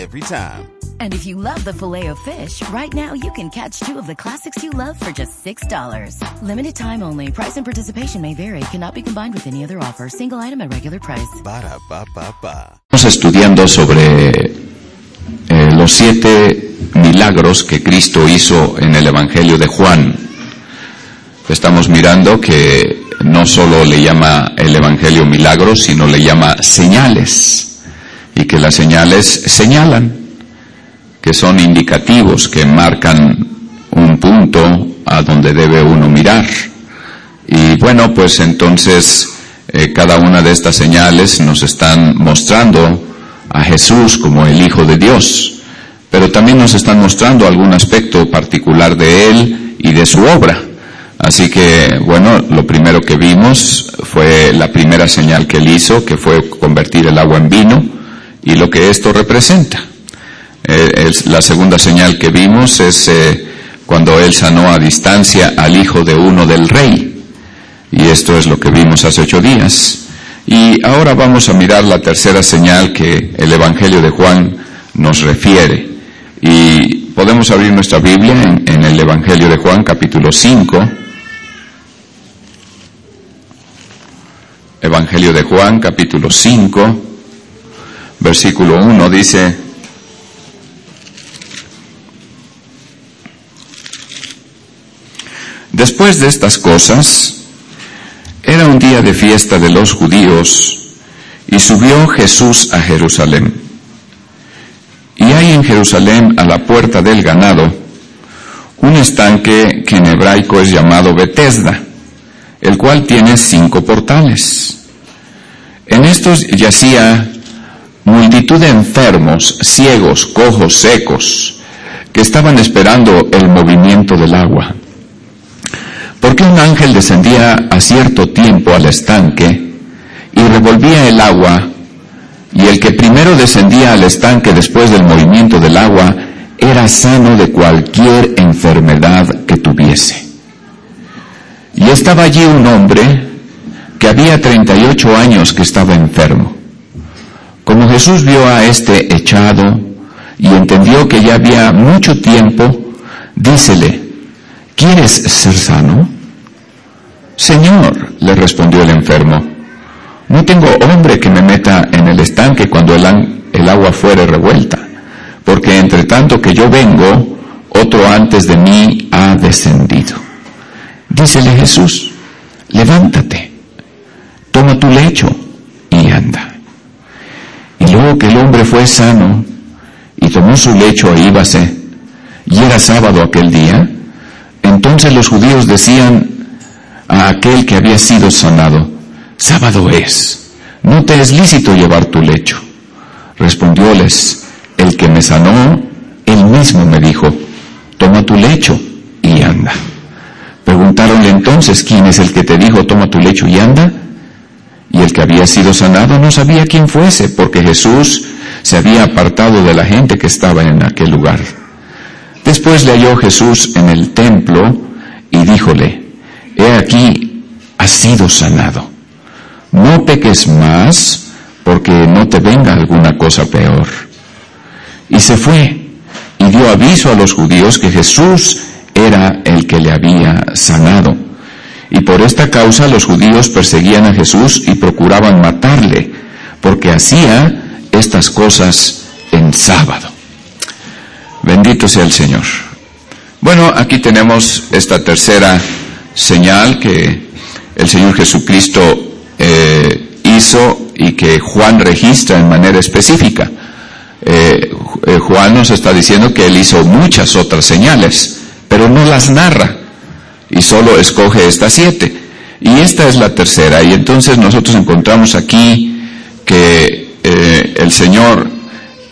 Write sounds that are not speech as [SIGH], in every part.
Every time. And if you love the filet of fish, right now you can catch two of the classics you love for just $6. Limited time only. Price and participation may vary. Cannot be combined with any other offer. Single item at regular price. Ba da ba ba ba. Estamos estudiando sobre eh, los siete milagros que Cristo hizo en el Evangelio de Juan. Estamos mirando que no solo le llama el Evangelio milagros, sino le llama señales. Y que las señales señalan, que son indicativos, que marcan un punto a donde debe uno mirar. Y bueno, pues entonces eh, cada una de estas señales nos están mostrando a Jesús como el Hijo de Dios, pero también nos están mostrando algún aspecto particular de Él y de su obra. Así que, bueno, lo primero que vimos fue la primera señal que Él hizo, que fue convertir el agua en vino, y lo que esto representa. Eh, es- la segunda señal que vimos es eh, cuando Él sanó a distancia al hijo de uno del rey. Y esto es lo que vimos hace ocho días. Y ahora vamos a mirar la tercera señal que el Evangelio de Juan nos refiere. Y podemos abrir nuestra Biblia en, en el Evangelio de Juan capítulo 5. Evangelio de Juan capítulo 5, versículo 1 dice, Después de estas cosas, era un día de fiesta de los judíos y subió Jesús a Jerusalén. Y hay en Jerusalén a la puerta del ganado un estanque que en hebraico es llamado Betesda, el cual tiene cinco portales. En estos yacía multitud de enfermos, ciegos, cojos, secos, que estaban esperando el movimiento del agua. Porque un ángel descendía a cierto tiempo al estanque y revolvía el agua, y el que primero descendía al estanque después del movimiento del agua era sano de cualquier enfermedad que tuviese. Y estaba allí un hombre que había 38 años que estaba enfermo. Como Jesús vio a este echado y entendió que ya había mucho tiempo, dícele, ¿quieres ser sano? Señor, le respondió el enfermo, no tengo hombre que me meta en el estanque cuando el, el agua fuere revuelta, porque entre tanto que yo vengo, otro antes de mí ha descendido. Dícele Jesús, levántate, toma tu lecho y anda. Luego que el hombre fue sano y tomó su lecho e íbase, y era sábado aquel día, entonces los judíos decían a aquel que había sido sanado, sábado es, no te es lícito llevar tu lecho. Respondióles, el que me sanó, él mismo me dijo, toma tu lecho y anda. Preguntaronle entonces, ¿quién es el que te dijo, toma tu lecho y anda? Y el que había sido sanado no sabía quién fuese, porque Jesús se había apartado de la gente que estaba en aquel lugar. Después le halló Jesús en el templo y díjole, he aquí, has sido sanado. No peques más, porque no te venga alguna cosa peor. Y se fue y dio aviso a los judíos que Jesús era el que le había sanado. Y por esta causa los judíos perseguían a Jesús y procuraban matarle, porque hacía estas cosas en sábado. Bendito sea el Señor. Bueno, aquí tenemos esta tercera señal que el Señor Jesucristo eh, hizo y que Juan registra en manera específica. Eh, eh, Juan nos está diciendo que él hizo muchas otras señales, pero no las narra y solo escoge estas siete. Y esta es la tercera. Y entonces nosotros encontramos aquí que eh, el Señor,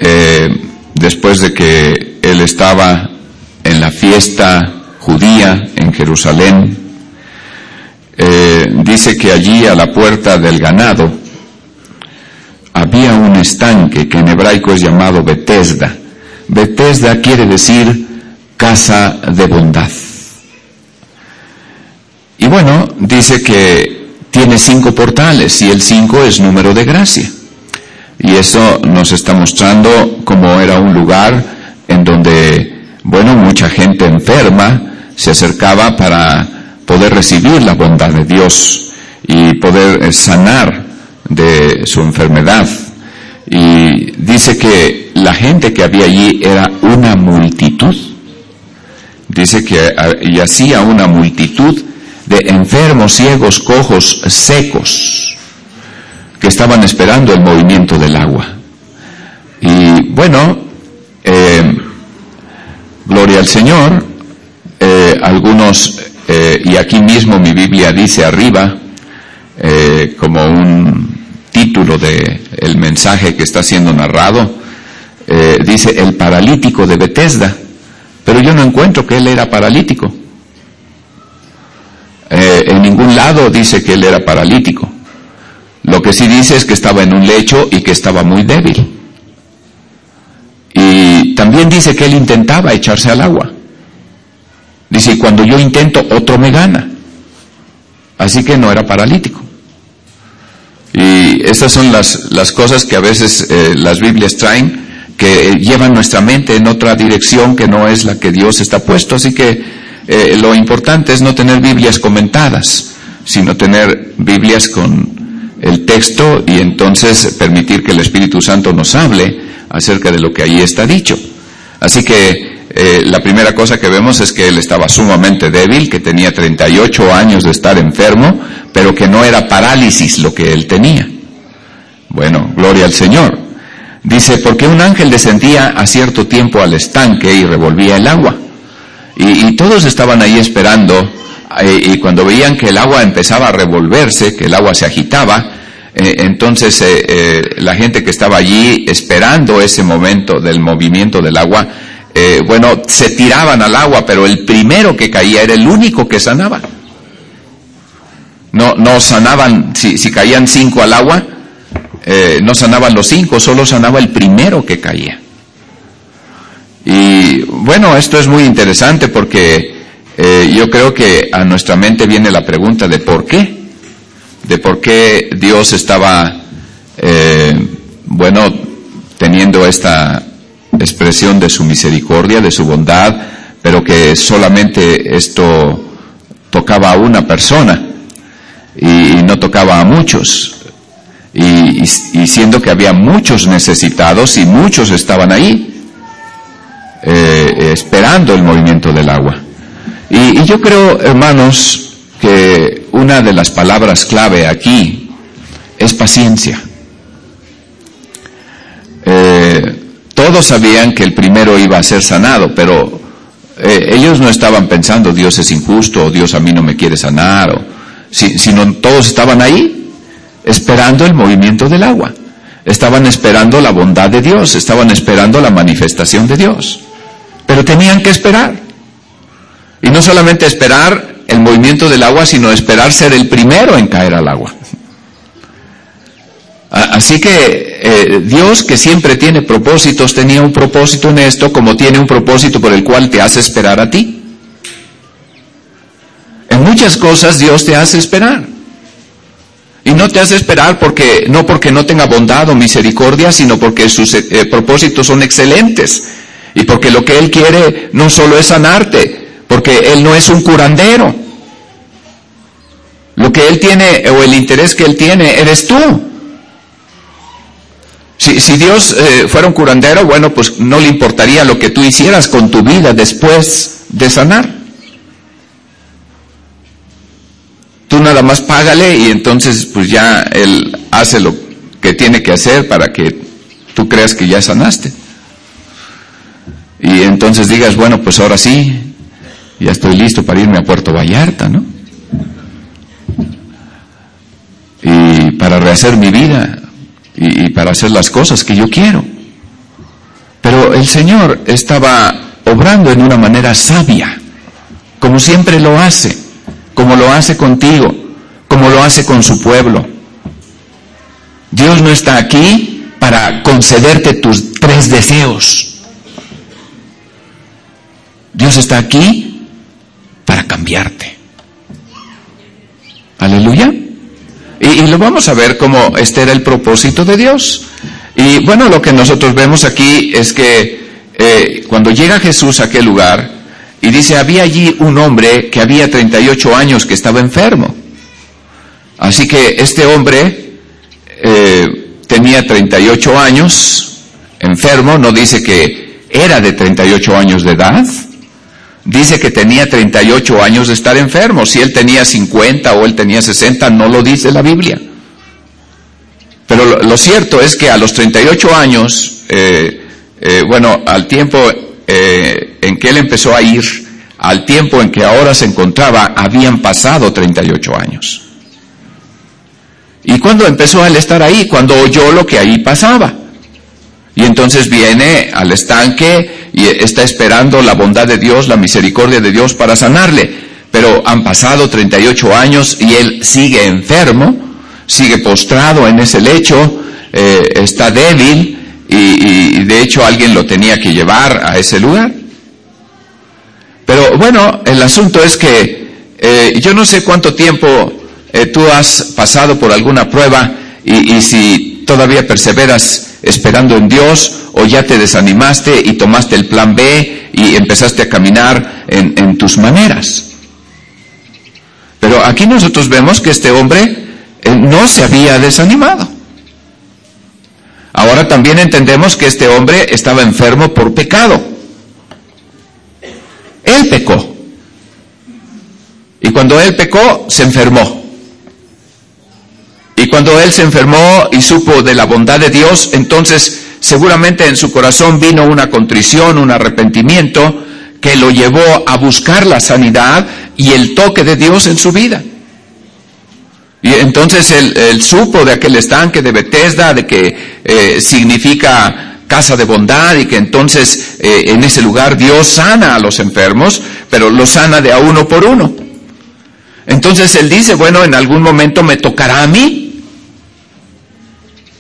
eh, después de que él estaba en la fiesta judía en Jerusalén, eh, dice que allí a la puerta del ganado había un estanque que en hebraico es llamado Bethesda. Bethesda quiere decir casa de bondad. Y bueno, dice que tiene cinco portales y el cinco es número de gracia. Y eso nos está mostrando cómo era un lugar en donde, bueno, mucha gente enferma se acercaba para poder recibir la bondad de Dios y poder eh, sanar de su enfermedad. Y dice que la gente que había allí era una multitud. Dice que y hacía una multitud de enfermos, ciegos, cojos, secos, que estaban esperando el movimiento del agua. Y bueno, eh, gloria al Señor, eh, algunos, eh, y aquí mismo mi Biblia dice arriba, como un título de el mensaje que está siendo narrado, dice el paralítico de Bethesda, pero yo no encuentro que él era paralítico. Eh, en ningún lado dice que él era paralítico. Lo que sí dice es que estaba en un lecho y que estaba muy débil. Y también dice que él intentaba echarse al agua. Dice, cuando yo intento, otro me gana. Así que no era paralítico. Y estas son las, las cosas que a veces eh, las Biblias traen, que llevan nuestra mente en otra dirección que no es la que Dios está puesto. Así que eh, lo importante es no tener Biblias comentadas, sino tener Biblias con el texto y entonces permitir que el Espíritu Santo nos hable acerca de lo que ahí está dicho. Así que eh, la primera cosa que vemos es que él estaba sumamente débil, que tenía 38 años de estar enfermo, pero que no era parálisis lo que él tenía. Bueno, gloria al Señor. Dice, porque un ángel descendía a cierto tiempo al estanque y revolvía el agua. Y, todos estaban ahí esperando eh, y cuando veían que el agua empezaba a revolverse, que el agua se agitaba, eh, entonces eh, la gente que estaba allí esperando ese momento del movimiento del agua, bueno, se tiraban al agua, pero el primero que caía era el único que sanaba. No, no sanaban, si, si caían cinco al agua, no sanaban los cinco, solo sanaba el primero que caía. Y bueno, esto es muy interesante porque eh, yo creo que a nuestra mente viene la pregunta de por qué, de por qué Dios estaba, eh, bueno, teniendo esta expresión de su misericordia, de su bondad, pero que solamente esto tocaba a una persona y, no tocaba a muchos. y siendo que había muchos necesitados y muchos estaban ahí, esperando el movimiento del agua. Y, yo creo, hermanos, que una de las palabras clave aquí es paciencia. Eh, todos sabían que el primero iba a ser sanado, pero eh, ellos no estaban pensando Dios es injusto o Dios a mí no me quiere sanar, o, sino todos estaban ahí esperando el movimiento del agua. Estaban esperando la bondad de Dios, estaban esperando la manifestación de Dios. Pero tenían que esperar. Y no solamente esperar el movimiento del agua, sino esperar ser el primero en caer al agua. Así que eh, Dios, que siempre tiene propósitos, tenía un propósito en esto, como tiene un propósito por el cual te hace esperar a ti. En muchas cosas Dios te hace esperar. Y no te hace esperar porque, no porque no tenga bondad o misericordia, sino porque sus eh, propósitos son excelentes y porque lo que Él quiere no solo es sanarte, porque Él no es un curandero. Lo que Él tiene o el interés que Él tiene eres tú. Si, si Dios eh, fuera un curandero, bueno, pues no le importaría lo que tú hicieras con tu vida después de sanar. Tú nada más págale y entonces pues ya Él hace lo que tiene que hacer para que tú creas que ya sanaste. Y entonces digas, bueno, pues ahora sí, ya estoy listo para irme a Puerto Vallarta, ¿no? Y para rehacer mi vida y, para hacer las cosas que yo quiero. Pero el Señor estaba obrando en una manera sabia, como siempre lo hace, como lo hace contigo, como lo hace con su pueblo. Dios no está aquí para concederte tus tres deseos. Dios está aquí para cambiarte. Aleluya. Y, lo vamos a ver como este era el propósito de Dios. Y bueno, lo que nosotros vemos aquí es que eh, cuando llega Jesús a aquel lugar y dice, había allí un hombre que había 38 años que estaba enfermo. Así que este hombre eh, tenía 38 años, enfermo, no dice que era de 38 años de edad, dice que tenía 38 años de estar enfermo. Si él tenía 50 o él tenía 60, no lo dice la Biblia. Pero lo, cierto es que a los 38 años, eh, eh, bueno, al tiempo eh, en que él empezó a ir, al tiempo en que ahora se encontraba, habían pasado 38 años. ¿Y cuando empezó a él estar ahí? Cuando oyó lo que ahí pasaba. Entonces viene al estanque y está esperando la bondad de Dios, la misericordia de Dios para sanarle. Pero han pasado 38 años y él sigue enfermo, sigue postrado en ese lecho, eh, está débil y, de hecho alguien lo tenía que llevar a ese lugar. Pero bueno, el asunto es que eh, yo no sé cuánto tiempo eh, tú has pasado por alguna prueba y si todavía perseveras esperando en Dios o ya te desanimaste y tomaste el plan B y empezaste a caminar en, tus maneras. Pero aquí nosotros vemos que este hombre eh, no se había desanimado. Ahora también entendemos que este hombre estaba enfermo por pecado. Él pecó. Y cuando él pecó, se enfermó. Cuando él se enfermó y supo de la bondad de Dios, entonces seguramente en su corazón vino una contrición, un arrepentimiento que lo llevó a buscar la sanidad y el toque de Dios en su vida. Y entonces él, supo de aquel estanque de Bethesda, de que eh, significa casa de bondad y que entonces eh, en ese lugar Dios sana a los enfermos, pero los sana de a uno por uno. Entonces él dice, bueno, en algún momento me tocará a mí.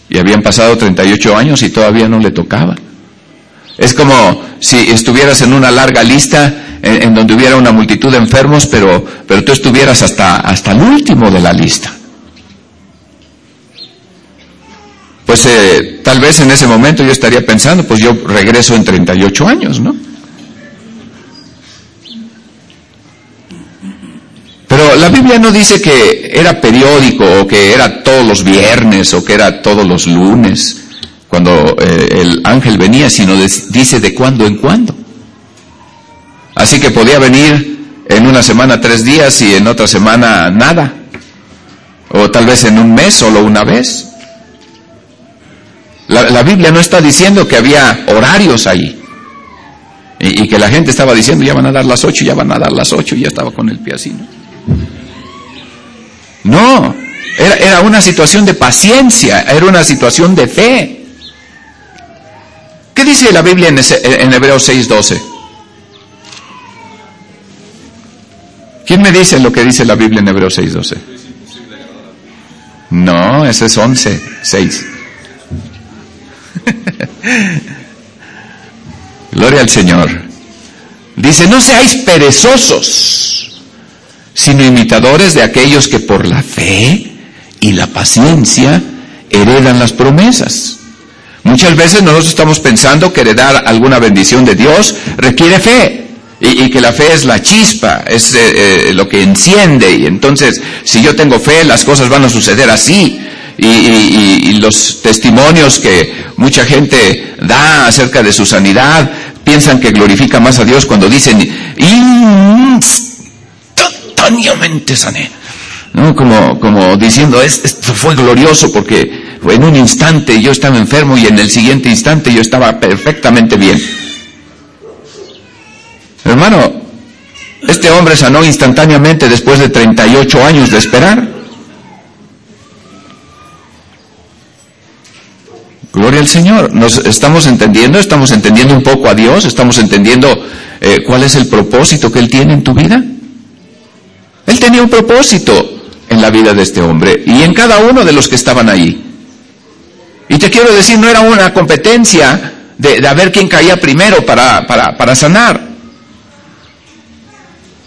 Y habían pasado 38 años y todavía no le tocaba. Es como si estuvieras en una larga lista en, donde hubiera una multitud de enfermos, pero, pero tú estuvieras hasta, hasta el último de la lista. Pues eh, tal vez en ese momento yo estaría pensando, pues yo regreso en 38 años, ¿no? La Biblia no dice que era periódico o que era todos los viernes o que era todos los lunes cuando eh, el ángel venía, sino dice de cuando en cuando. Así que podía venir en una semana tres días y en otra semana nada. O tal vez en un mes solo una vez. La, Biblia no está diciendo que había horarios ahí. Y, y, que la gente estaba diciendo, ya van a dar las ocho, ya van a dar las ocho, y ya estaba con el pie así, ¿no? No, era, una situación de paciencia, era una situación de fe. ¿Qué dice la Biblia en, en Hebreos 6:12? ¿Quién me dice lo que dice la Biblia en Hebreos 6:12? No, ese es 11, 6. [LAUGHS] Gloria al Señor. Dice, no seáis perezosos sino imitadores de aquellos que por la fe y la paciencia heredan las promesas. Muchas veces nosotros estamos pensando que heredar alguna bendición de Dios requiere fe. Y, que la fe es la chispa, es eh, eh, lo que enciende. Y entonces, si yo tengo fe, las cosas van a suceder así. Y, los testimonios que mucha gente da acerca de su sanidad, piensan que glorifica más a Dios cuando dicen, instantáneamente sané. ¿no? Como, como diciendo, esto fue glorioso porque en un instante yo estaba enfermo y en el siguiente instante yo estaba perfectamente bien. Hermano, este hombre sanó instantáneamente después de 38 años de esperar. Gloria al Señor. Nos estamos entendiendo, estamos entendiendo un poco a Dios, estamos entendiendo eh, cuál es el propósito que Él tiene en tu vida. Él tenía un propósito en la vida de este hombre y en cada uno de los que estaban ahí. Y te quiero decir, no era una competencia de, a ver quién caía primero para sanar.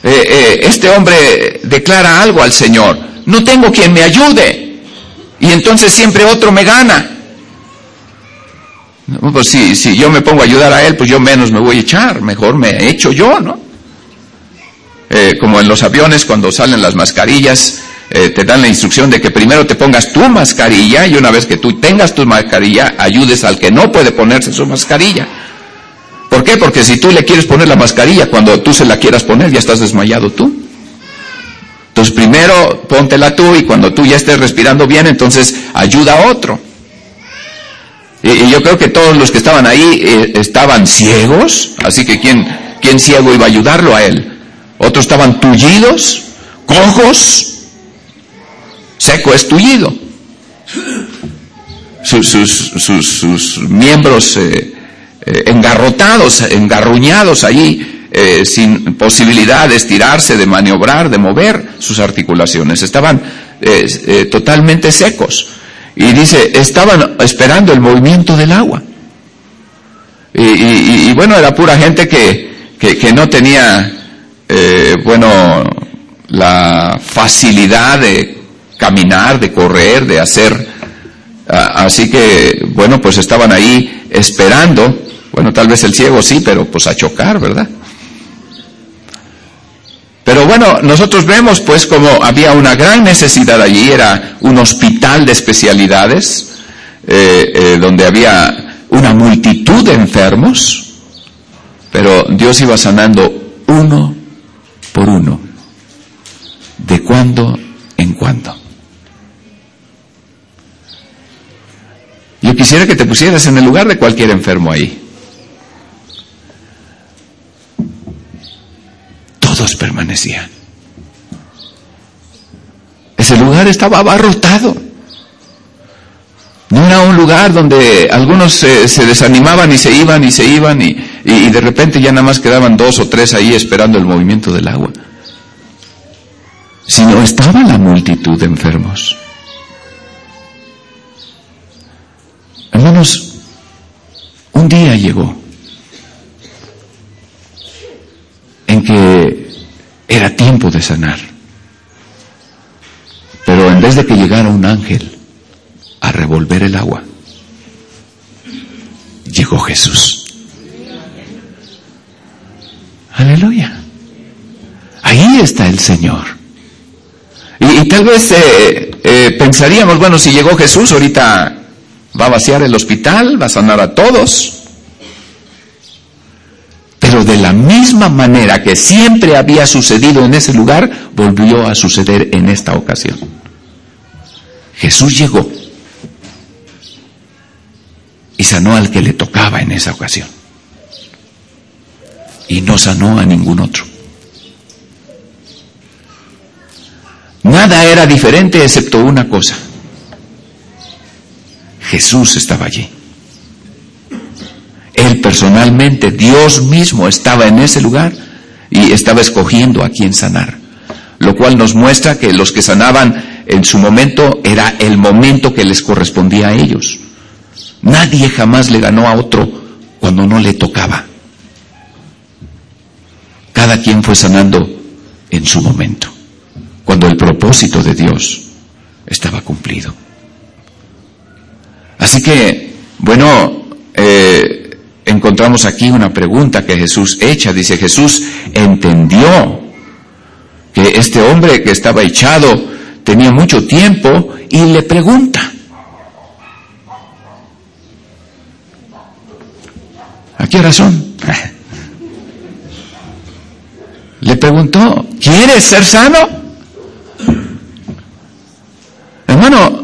Eh, eh, este hombre declara algo al Señor, no tengo quien me ayude. Y entonces siempre otro me gana. pues si, si yo me pongo a ayudar a él, pues yo menos me voy a echar, mejor me echo yo, ¿no? Eh, como en los aviones cuando salen las mascarillas, te dan la instrucción de que primero te pongas tu mascarilla y una vez que tú tengas tu mascarilla, ayudes al que no puede ponerse su mascarilla. ¿Por qué? Porque si tú le quieres poner la mascarilla, cuando tú se la quieras poner, ya estás desmayado tú. Entonces primero póntela tú y cuando tú ya estés respirando bien, entonces ayuda a otro. Y, yo creo que todos los que estaban ahí eh, estaban ciegos, así que ¿quién, ¿quién ciego iba a ayudarlo a él? Otros estaban tullidos, cojos, seco es tullido. Sus, sus, miembros eh, eh, engarrotados, engarruñados allí, eh, sin posibilidad de estirarse, de maniobrar, de mover sus articulaciones. Estaban totalmente secos. Y dice, estaban esperando el movimiento del agua. Y, bueno, era pura gente que, que, no tenía, bueno, la facilidad de caminar, de correr, de hacer. Así que, bueno, pues estaban ahí esperando bueno, tal vez el ciego sí, pero pues a chocar, ¿verdad? Pero bueno, nosotros vemos pues como había una gran necesidad allí, era un hospital de especialidades, eh, eh, donde había una multitud de enfermos, pero Dios iba sanando uno por uno, de cuando en cuando. Yo quisiera que te pusieras en el lugar de cualquier enfermo ahí. permanecían. Ese lugar estaba abarrotado. No era un lugar donde algunos se, desanimaban y se iban y se iban y, y, de repente ya nada más quedaban dos o tres ahí esperando el movimiento del agua. Sino estaba la multitud de enfermos. Hermanos, un día llegó en que era tiempo de sanar. Pero en vez de que llegara un ángel a revolver el agua, llegó Jesús. Aleluya. Ahí está el Señor. Y, tal vez eh, eh, pensaríamos, bueno, si llegó Jesús, ahorita va a vaciar el hospital, va a sanar a todos. Pero de la misma manera que siempre había sucedido en ese lugar, volvió a suceder en esta ocasión. Jesús llegó sanó al que le tocaba en esa ocasión. Y no sanó a ningún otro. Nada era diferente excepto una cosa. Jesús estaba allí. Él personalmente, Dios mismo estaba en ese lugar y estaba escogiendo a quien sanar. Lo cual nos muestra que los que sanaban en su momento era el momento que les correspondía a ellos. Nadie jamás le ganó a otro cuando no le tocaba. Cada quien fue sanando en su momento, cuando el propósito de Dios estaba cumplido. Así que, bueno, eh, encontramos aquí una pregunta que Jesús echa. Dice, Jesús entendió que este hombre que estaba echado tenía mucho tiempo y le pregunta. ¿A qué razón? Le preguntó, ¿quieres ser sano? Hermano,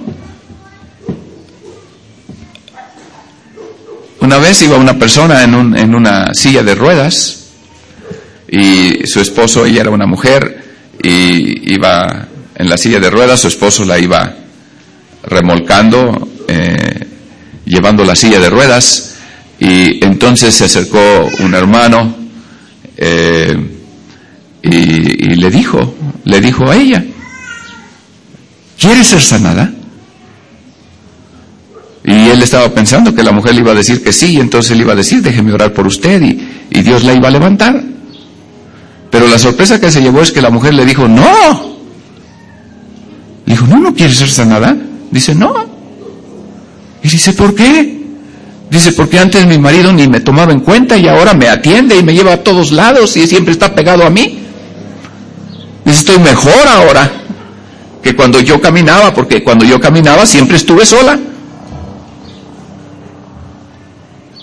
Una vez iba una persona en, un, en una silla de ruedas y su esposo, ella era una mujer, y iba en la silla de ruedas, su esposo la iba remolcando, eh, llevando la silla de ruedas, y entonces se acercó un hermano eh, y, le dijo, le dijo a ella, ¿quieres ser sanada? Y él estaba pensando que la mujer le iba a decir que sí, y entonces él iba a decir, déjeme orar por usted, y, y Dios la iba a levantar. Pero la sorpresa que se llevó es que la mujer le dijo, no. Le dijo, no, no quieres ser sanada. Dice, no. Y dice, ¿por qué? Dice, porque antes mi marido ni me tomaba en cuenta y ahora me atiende y me lleva a todos lados y siempre está pegado a mí. Dice, estoy mejor ahora que cuando yo caminaba, porque cuando yo caminaba siempre estuve sola.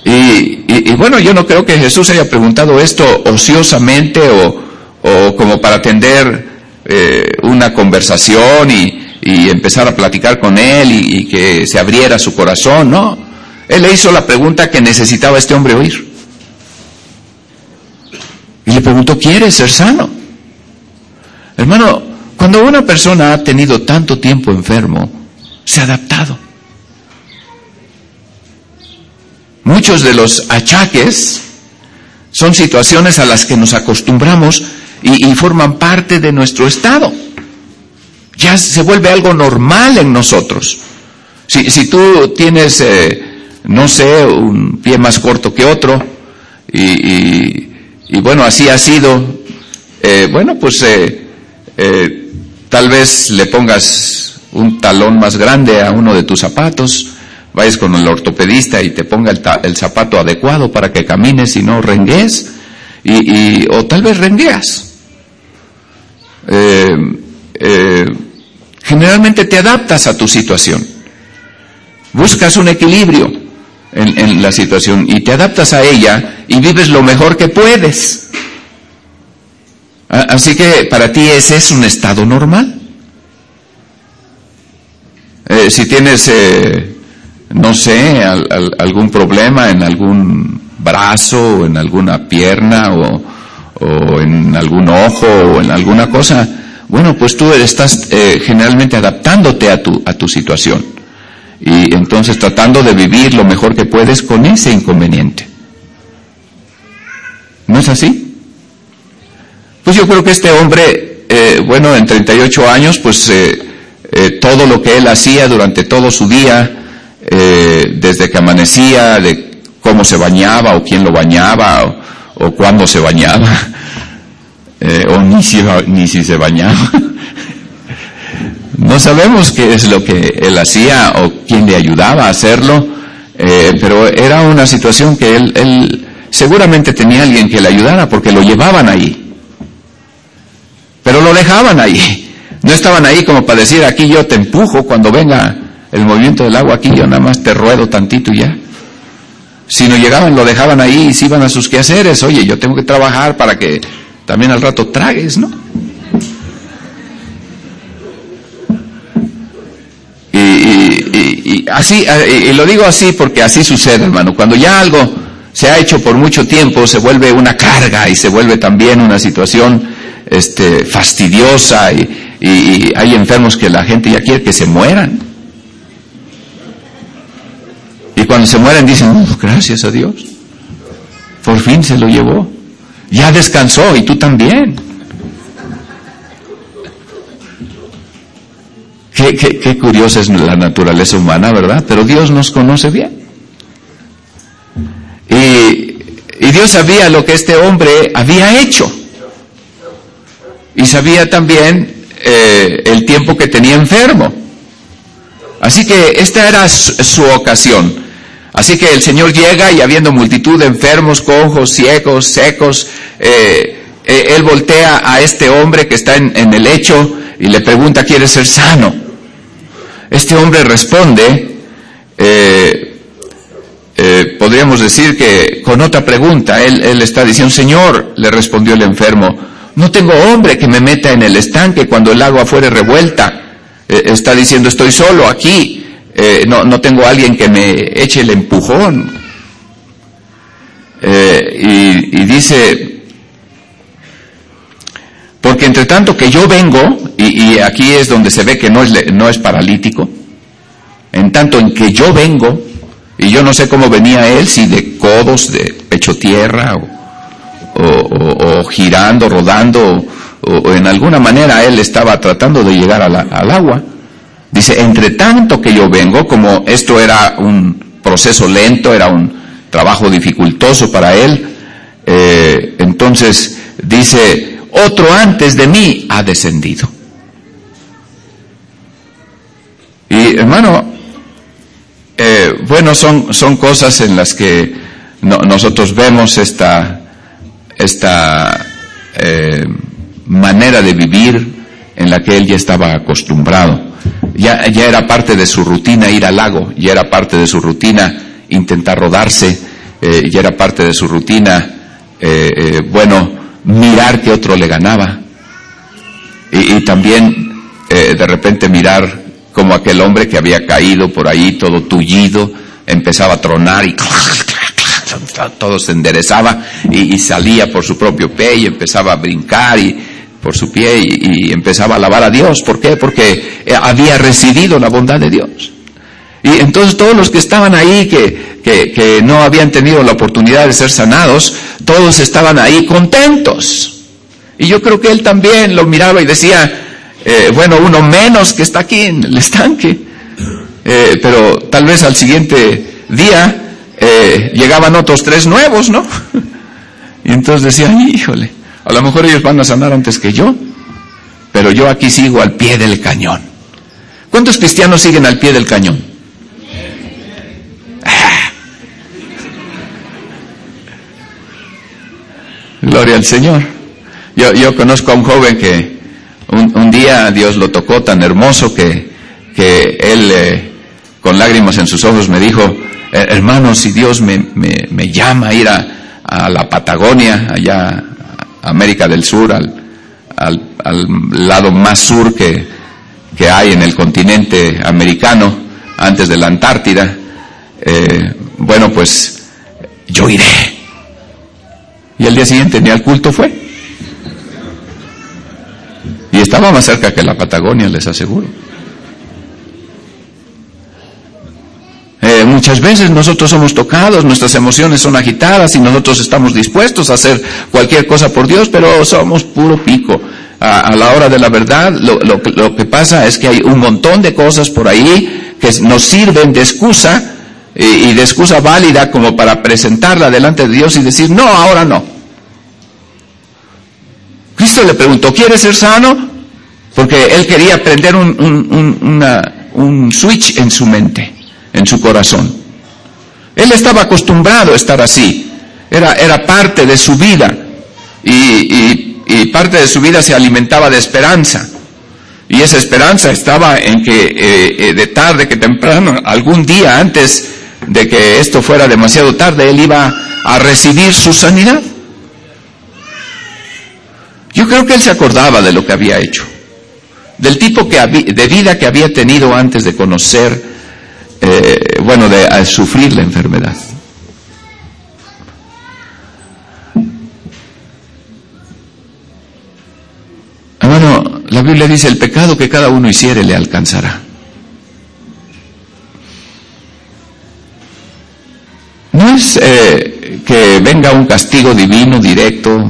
Y, bueno, yo no creo que Jesús haya preguntado esto ociosamente o, como para atender eh, una conversación y, empezar a platicar con él y, y que se abriera su corazón, no. Él le hizo la pregunta que necesitaba este hombre oír. Y le preguntó, ¿quieres ser sano? Hermano, cuando una persona ha tenido tanto tiempo enfermo, se ha adaptado. Muchos de los achaques son situaciones a las que nos acostumbramos y, forman parte de nuestro estado. Ya se vuelve algo normal en nosotros. Si, tú tienes, eh, no sé, un pie más corto que otro, y, bueno, así ha sido, eh, bueno, pues eh, tal vez le pongas un talón más grande a uno de tus zapatos, vayas con el ortopedista y te ponga el, zapato adecuado para que camines y no rengues, y, o tal vez rengueas. Eh, eh, generalmente te adaptas a tu situación, buscas un equilibrio en, la situación y te adaptas a ella y vives lo mejor que puedes. Así que para ti ese es un estado normal. Eh, si tienes no sé, algún problema en algún brazo o en alguna pierna o, en algún ojo o en alguna cosa, bueno, pues tú estás eh, generalmente adaptándote a tu, a tu situación y entonces tratando de vivir lo mejor que puedes con ese inconveniente. ¿No es así? Pues yo creo que este hombre, eh, bueno, en 38 años, pues eh, todo lo que él hacía durante todo su día, eh, desde que amanecía, de cómo se bañaba o quién lo bañaba o, cuándo se bañaba, [LAUGHS] eh, o ni si, ni si se bañaba. [LAUGHS] no sabemos qué es lo que él hacía o quién le ayudaba a hacerlo, eh, pero era una situación que él, él seguramente tenía alguien que le ayudara porque lo llevaban ahí. Pero lo dejaban ahí. No estaban ahí como para decir, aquí yo te empujo cuando venga el movimiento del agua aquí, yo nada más te ruedo tantito y ya. Si no llegaban, lo dejaban ahí y se iban a sus quehaceres. Oye, yo tengo que trabajar para que también al rato tragues, ¿no? Y, así, y lo digo así porque así sucede, hermano. Cuando ya algo se ha hecho por mucho tiempo, se vuelve una carga y se vuelve también una situación este, fastidiosa y, y hay enfermos que la gente ya quiere que se mueran. Y cuando se mueren dicen, oh, gracias a Dios. Por fin se lo llevó. Ya descansó y tú también. Qué, curiosa es la naturaleza humana, ¿verdad? Pero Dios nos conoce bien. Y, Dios sabía lo que este hombre había hecho. Y sabía también eh, el tiempo que tenía enfermo. Así que esta era su ocasión. Así que el Señor llega y habiendo multitud de enfermos, cojos, ciegos, secos, eh, eh, Él voltea a este hombre que está en, el lecho y le pregunta, ¿quiere ser sano? Este hombre responde, eh, podríamos decir que con otra pregunta, él, está diciendo, Señor, le respondió el enfermo, no tengo hombre que me meta en el estanque cuando el agua fuere revuelta. está diciendo, estoy solo aquí eh, no, no tengo alguien que me eche el empujón. Eh, y, dice, porque entre tanto que yo vengo, y, aquí es donde se ve que no es, no es paralítico, en tanto en que yo vengo, y yo no sé cómo venía él, si de codos, de pecho tierra, o, girando, rodando, o, en alguna manera él estaba tratando de llegar al agua. Dice, entre tanto que yo vengo, como esto era un proceso lento, era un trabajo dificultoso para él, eh, entonces dice, otro antes de mí ha descendido. Y hermano, eh, bueno, son, son cosas en las que nosotros vemos esta, esta eh, manera de vivir en la que él ya estaba acostumbrado. Ya, ya era parte de su rutina ir al lago, ya era parte de su rutina intentar rodarse, eh, ya era parte de su rutina, bueno, mirar que otro le ganaba. Y, y también de repente mirar como aquel hombre que había caído por ahí todo tullido, empezaba a tronar y todo se enderezaba y, salía por su propio pie y empezaba a brincar y por su pie y, empezaba a alabar a Dios. ¿Por qué? Porque eh, había recibido la bondad de Dios. Y entonces todos los que estaban ahí, que, que, no habían tenido la oportunidad de ser sanados, todos estaban ahí contentos. Y yo creo que él también lo miraba y decía, eh, bueno, uno menos que está aquí en el estanque, eh, pero tal vez al siguiente día eh, llegaban otros tres nuevos, ¿no? [LAUGHS] y entonces decían, híjole, a lo mejor ellos van a sanar antes que yo, pero yo aquí sigo al pie del cañón. ¿Cuántos cristianos siguen al pie del cañón? Gloria al Señor. Yo, yo conozco a un joven que un, día Dios lo tocó tan hermoso que, que él, eh, con lágrimas en sus ojos, me dijo, eh, hermano, si Dios me, me, llama a ir a, la Patagonia, allá a América del Sur, al, al, lado más sur que, que, hay en el continente americano, antes de la Antártida, eh, bueno, pues yo iré. Y el día siguiente ni al culto fue. Y estaba más cerca que la Patagonia, les aseguro. Eh, muchas veces nosotros somos tocados, nuestras emociones son agitadas y nosotros estamos dispuestos a hacer cualquier cosa por Dios, pero somos puro pico. A, la hora de la verdad, lo, lo, que pasa es que hay un montón de cosas por ahí que nos sirven de excusa y, y de excusa válida como para presentarla delante de Dios y decir, no, ahora no. Cristo le preguntó, ¿quieres ser sano? Porque él quería prender un, switch en su mente, en su corazón. Él estaba acostumbrado a estar así. Era, era parte de su vida. Y, parte de su vida se alimentaba de esperanza. Y esa esperanza estaba en que eh, eh, de tarde que temprano, algún día antes de que esto fuera demasiado tarde, él iba a recibir su sanidad. Yo creo que él se acordaba de lo que había hecho, del tipo que de vida que había tenido antes de conocer, eh, bueno, de sufrir la enfermedad. Hermano, la Biblia dice, el pecado que cada uno hiciere le alcanzará. Es eh, que venga un castigo divino directo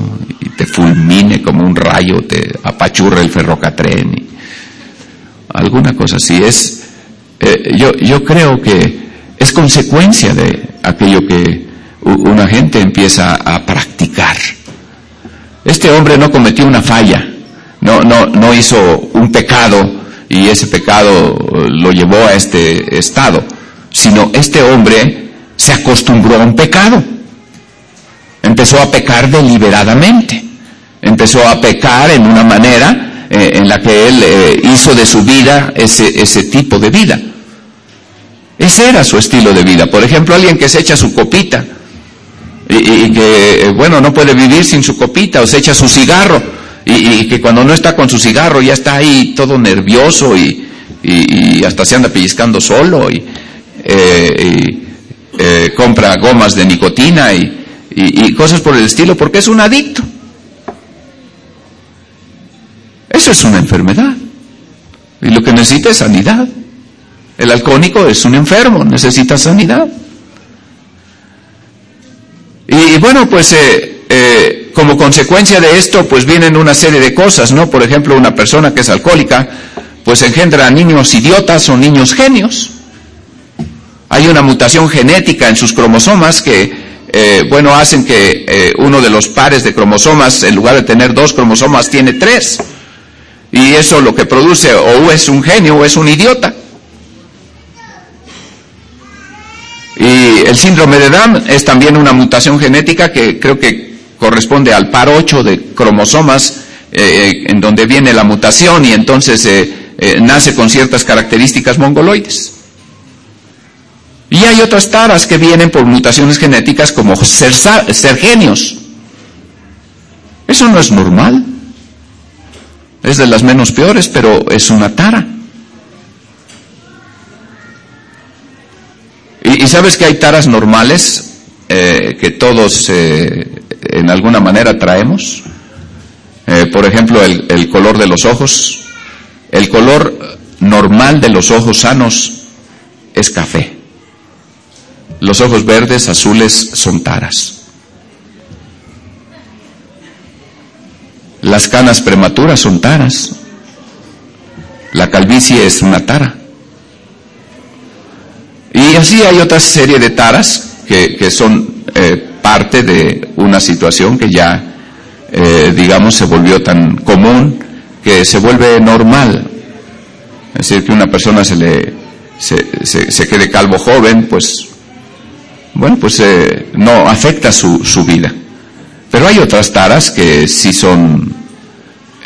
te fulmine como un rayo, te apachurre el ferrocatren, y alguna cosa así. Es, eh, yo, yo creo que es consecuencia de aquello que una gente empieza a practicar. Este hombre no cometió una falla, no, no, no hizo un pecado y ese pecado lo llevó a este estado, sino este hombre se acostumbró a un pecado empezó a pecar deliberadamente, empezó a pecar en una manera eh, en la que él eh, hizo de su vida ese, ese tipo de vida. Ese era su estilo de vida. Por ejemplo, alguien que se echa su copita y, que, eh, bueno, no puede vivir sin su copita o se echa su cigarro y, que cuando no está con su cigarro ya está ahí todo nervioso y, hasta se anda pellizcando solo y, compra gomas de nicotina y, y, cosas por el estilo, porque es un adicto. Eso es una enfermedad. Y lo que necesita es sanidad. El alcohólico es un enfermo, necesita sanidad. Y, bueno, pues eh, eh, como consecuencia de esto, pues vienen una serie de cosas, ¿no? Por ejemplo, una persona que es alcohólica, pues engendra niños idiotas o niños genios. Hay una mutación genética en sus cromosomas que, eh, bueno, hacen que eh, uno de los pares de cromosomas, en lugar de tener dos cromosomas, tiene tres. Y eso lo que produce o es un genio o es un idiota. Y el síndrome de Down es también una mutación genética que creo que corresponde al par 8 de cromosomas eh, en donde viene la mutación y entonces nace con ciertas características mongoloides. Y hay otras taras que vienen por mutaciones genéticas como ser, genios. Eso no es normal. Es de las menos peores, pero es una tara. Y, sabes que hay taras normales eh, que todos eh, en alguna manera traemos. por ejemplo, el color de los ojos. El color normal de los ojos sanos es café. Los ojos verdes, azules son taras. Las canas prematuras son taras. La calvicie es una tara. Y así hay otra serie de taras que, son eh, parte de una situación que ya, eh, digamos, se volvió tan común que se vuelve normal. Es decir, que una persona se le se, quede calvo joven, pues, bueno, pues eh, no afecta su, su, vida. Pero hay otras taras que sí son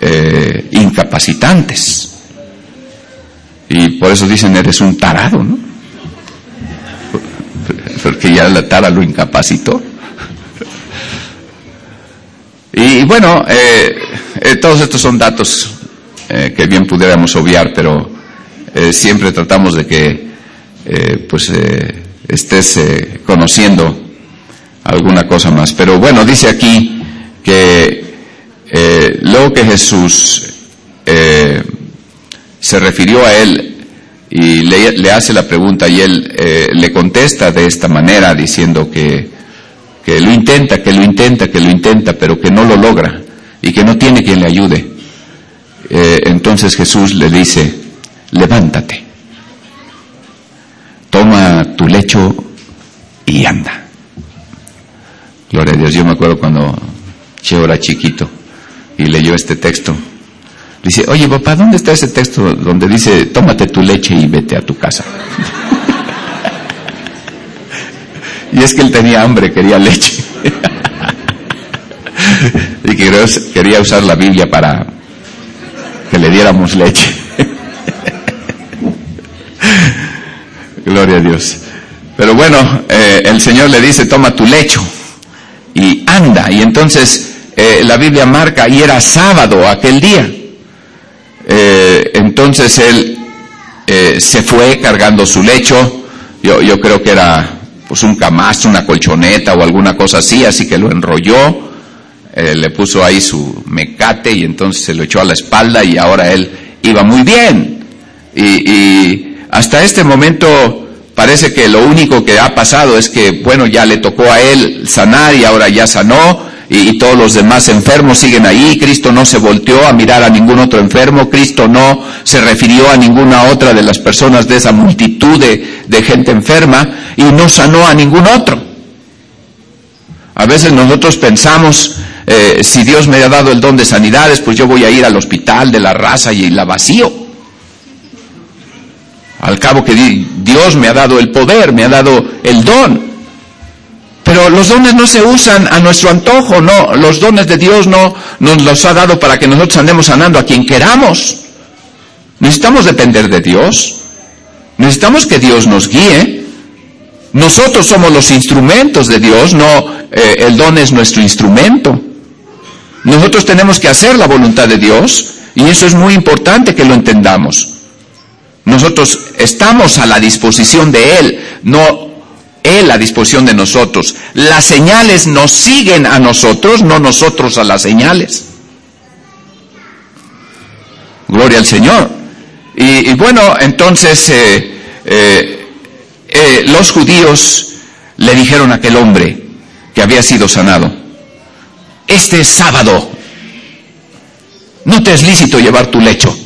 eh, incapacitantes. Y por eso dicen, eres un tarado, ¿no? Porque ya la tara lo incapacitó. Y bueno, eh, todos estos son datos eh, que bien pudiéramos obviar, pero eh, siempre tratamos de que eh, pues estés conociendo alguna cosa más. Pero bueno, dice aquí que luego que Jesús se refirió a él y le, hace la pregunta y él le contesta de esta manera diciendo que, que lo intenta, que lo intenta, que lo intenta, pero que no lo logra y que no tiene quien le ayude. Eh, entonces Jesús le dice, levántate, toma tu lecho y anda. Gloria a Dios, yo me acuerdo cuando Cheo era chiquito y leyó este texto. Dice, oye papá, ¿dónde está ese texto donde dice, tómate tu leche y vete a tu casa? [LAUGHS] y es que él tenía hambre, quería leche. [LAUGHS] y quería usar la Biblia para, que le diéramos leche. Gloria a Dios. Pero bueno, eh, el Señor le dice, toma tu lecho y anda. Y entonces eh, la Biblia marca, y era sábado aquel día. Eh, entonces él se fue cargando su lecho. Yo, yo creo que era pues un camastro, una colchoneta o alguna cosa así, así que lo enrolló le puso ahí su mecate y entonces se lo echó a la espalda y ahora él iba muy bien. Y, hasta este momento parece que lo único que ha pasado es que, bueno, ya le tocó a él sanar y ahora ya sanó y, todos los demás enfermos siguen ahí. Cristo no se volteó a mirar a ningún otro enfermo. Cristo no se refirió a ninguna otra de las personas de esa multitud de, gente enferma y no sanó a ningún otro. A veces nosotros pensamos eh, si Dios me ha dado el don de sanidades, pues yo voy a ir al hospital de la raza y la vacío. Al cabo que Dios me ha dado el poder, me ha dado el don. Pero los dones no se usan a nuestro antojo, no. Los dones de Dios no nos los ha dado para que nosotros andemos sanando a quien queramos. Necesitamos depender de Dios. Necesitamos que Dios nos guíe. Nosotros somos los instrumentos de Dios, no eh, el don es nuestro instrumento. Nosotros tenemos que hacer la voluntad de Dios y eso es muy importante que lo entendamos. Nosotros estamos a la disposición de Él, no Él a disposición de nosotros. Las señales nos siguen a nosotros, no nosotros a las señales. Gloria al Señor. Y, bueno, entonces eh, eh, eh, los judíos le dijeron a aquel hombre que había sido sanado, este sábado. No te es lícito llevar tu lecho.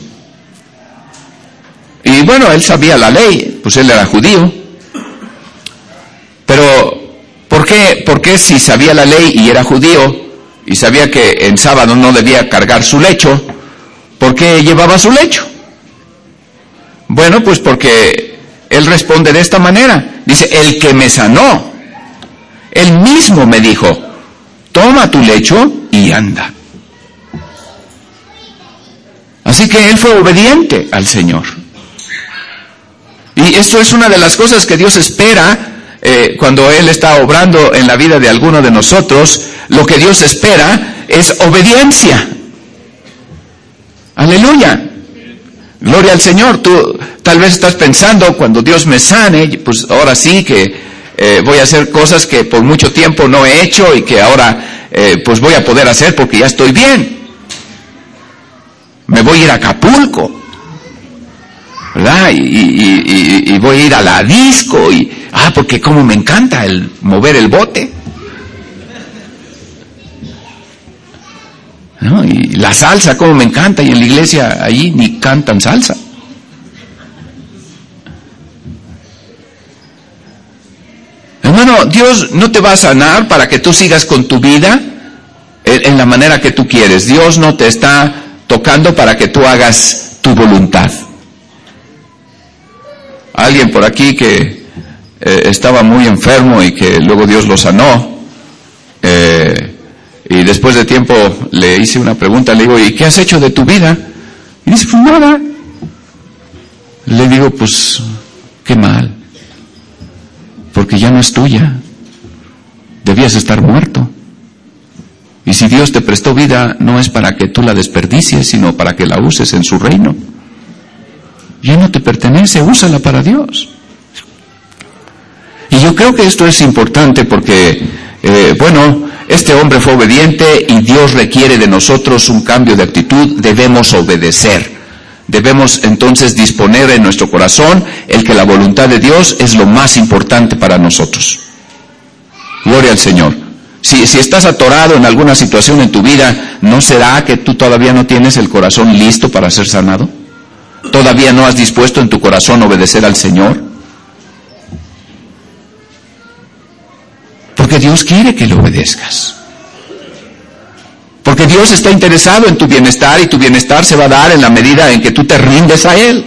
Y bueno, él sabía la ley, pues él era judío. Pero, ¿por qué, ¿por qué si sabía la ley y era judío y sabía que en sábado no debía cargar su lecho, ¿por qué llevaba su lecho? Bueno, pues porque él responde de esta manera. Dice, el que me sanó, él mismo me dijo, toma tu lecho y anda. Así que él fue obediente al Señor. Y esto es una de las cosas que Dios espera eh, cuando Él está obrando en la vida de alguno de nosotros. Lo que Dios espera es obediencia. Aleluya. Gloria al Señor. Tú tal vez estás pensando, cuando Dios me sane, pues ahora sí que eh, voy a hacer cosas que por mucho tiempo no he hecho y que ahora eh, pues voy a poder hacer porque ya estoy bien. Me voy a ir a Acapulco. Y, voy a ir a la disco y, ah, porque como me encanta el mover el bote. Y la salsa, como me encanta, y en la iglesia allí ni cantan salsa. Hermano, Dios no te va a sanar para que tú sigas con tu vida en la manera que tú quieres. Dios no te está tocando para que tú hagas tu voluntad. Alguien por aquí que eh, estaba muy enfermo y que luego Dios lo sanó. Eh, y después de tiempo le hice una pregunta, le digo, ¿y qué has hecho de tu vida? Y dice, pues nada. Le digo, pues, qué mal, porque ya no es tuya, debías estar muerto. Y si Dios te prestó vida, no es para que tú la desperdicies, sino para que la uses en su reino. Ya no te pertenece, úsala para Dios. Y yo creo que esto es importante porque, eh, bueno, este hombre fue obediente y Dios requiere de nosotros un cambio de actitud, debemos obedecer. Debemos entonces disponer en nuestro corazón el que la voluntad de Dios es lo más importante para nosotros. Gloria al Señor. Si, si estás atorado en alguna situación en tu vida, ¿no será que tú todavía no tienes el corazón listo para ser sanado? ¿Todavía no has dispuesto en tu corazón obedecer al Señor? Porque Dios quiere que le obedezcas. Porque Dios está interesado en tu bienestar y tu bienestar se va a dar en la medida en que tú te rindes a Él.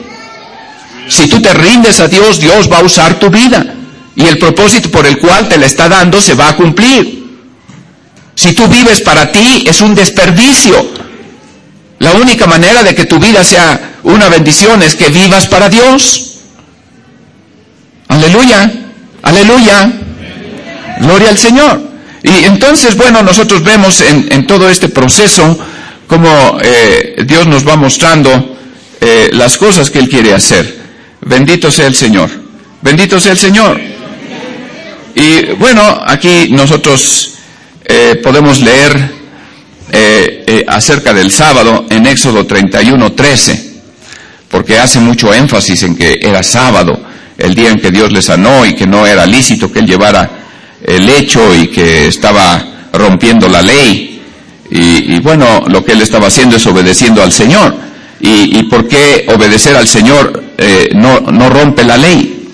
Si tú te rindes a Dios, Dios va a usar tu vida. Y el propósito por el cual te la está dando se va a cumplir. Si tú vives para ti, es un desperdicio. La única manera de que tu vida sea una bendición es que vivas para Dios. Aleluya, aleluya. Gloria al Señor. Y entonces, bueno, nosotros vemos en, todo este proceso cómo eh, Dios nos va mostrando eh, las cosas que Él quiere hacer. Bendito sea el Señor. Bendito sea el Señor. Y bueno, aquí nosotros eh, podemos leer acerca del sábado en Éxodo 31, 13, porque hace mucho énfasis en que era sábado, el día en que Dios le sanó y que no era lícito que Él llevara el hecho y que estaba rompiendo la ley. Y, bueno, lo que él estaba haciendo es obedeciendo al Señor. ¿Y, por qué obedecer al Señor eh, no, no rompe la ley?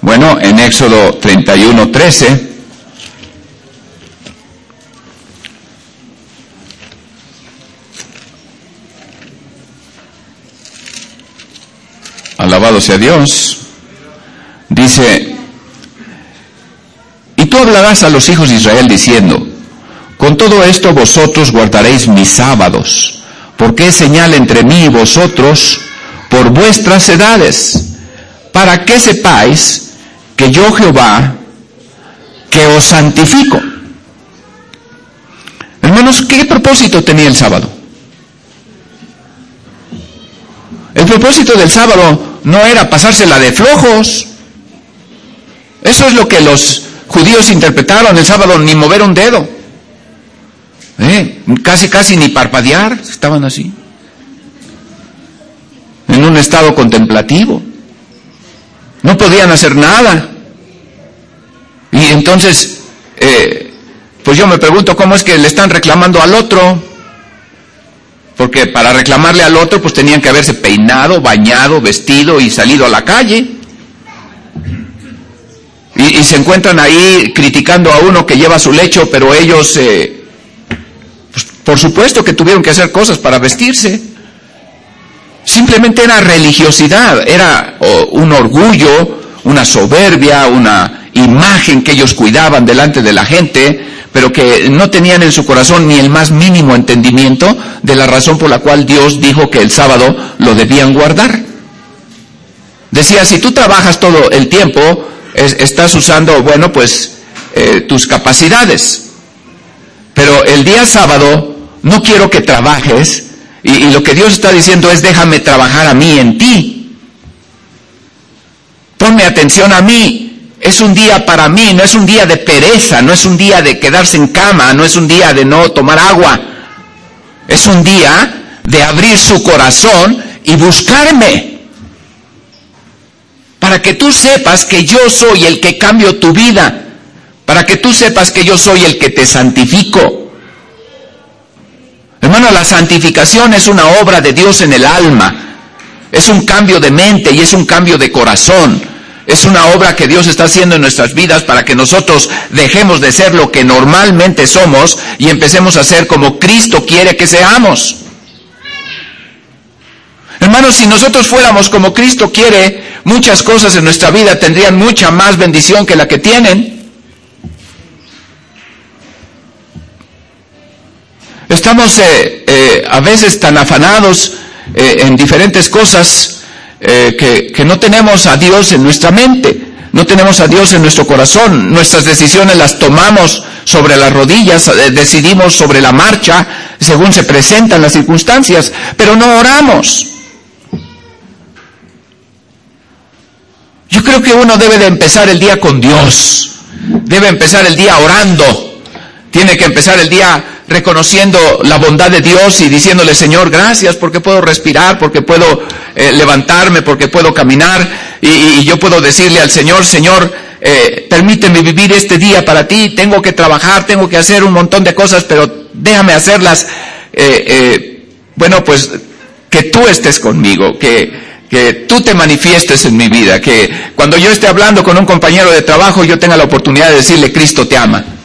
Bueno, en Éxodo 31, 13, alabado sea Dios, dice, tú hablarás a los hijos de Israel diciendo, con todo esto vosotros guardaréis mis sábados, porque es señal entre mí y vosotros por vuestras edades, para que sepáis que yo Jehová, que os santifico. Hermanos, ¿qué propósito tenía el sábado? El propósito del sábado no era pasársela de flojos. Eso es lo que los judíos interpretaron el sábado ni mover un dedo. ¿Eh? Casi, casi ni parpadear, estaban así. En un estado contemplativo. No podían hacer nada. Y entonces, eh, pues yo me pregunto cómo es que le están reclamando al otro. Porque para reclamarle al otro, pues tenían que haberse peinado, bañado, vestido y salido a la calle. Y, se encuentran ahí criticando a uno que lleva su lecho, pero ellos, eh, pues, por supuesto que tuvieron que hacer cosas para vestirse. Simplemente era religiosidad, era un orgullo, una soberbia, una imagen que ellos cuidaban delante de la gente, pero que no tenían en su corazón ni el más mínimo entendimiento de la razón por la cual Dios dijo que el sábado lo debían guardar. Decía, si tú trabajas todo el tiempo, estás usando, bueno, pues eh, tus capacidades. Pero el día sábado no quiero que trabajes y, lo que Dios está diciendo es déjame trabajar a mí en ti. Ponme atención a mí. Es un día para mí, no es un día de pereza, no es un día de quedarse en cama, no es un día de no tomar agua. Es un día de abrir su corazón y buscarme. Para que tú sepas que yo soy el que cambio tu vida. Para que tú sepas que yo soy el que te santifico. Hermano, la santificación es una obra de Dios en el alma. Es un cambio de mente y es un cambio de corazón. Es una obra que Dios está haciendo en nuestras vidas para que nosotros dejemos de ser lo que normalmente somos y empecemos a ser como Cristo quiere que seamos. Hermanos, si nosotros fuéramos como Cristo quiere, muchas cosas en nuestra vida tendrían mucha más bendición que la que tienen. Estamos eh, eh, a veces tan afanados eh, en diferentes cosas que, que no tenemos a Dios en nuestra mente, no tenemos a Dios en nuestro corazón, nuestras decisiones las tomamos sobre las rodillas, decidimos sobre la marcha, según se presentan las circunstancias, pero no oramos. Yo creo que uno debe de empezar el día con Dios, debe empezar el día orando, tiene que empezar el día reconociendo la bondad de Dios y diciéndole, Señor, gracias porque puedo respirar, porque puedo eh, levantarme, porque puedo caminar. Y, yo puedo decirle al Señor, Señor, eh, permíteme vivir este día para ti, tengo que trabajar, tengo que hacer un montón de cosas, pero déjame hacerlas. Eh, bueno, pues que tú estés conmigo, que, que tú te manifiestes en mi vida, que cuando yo esté hablando con un compañero de trabajo yo tenga la oportunidad de decirle, Cristo te ama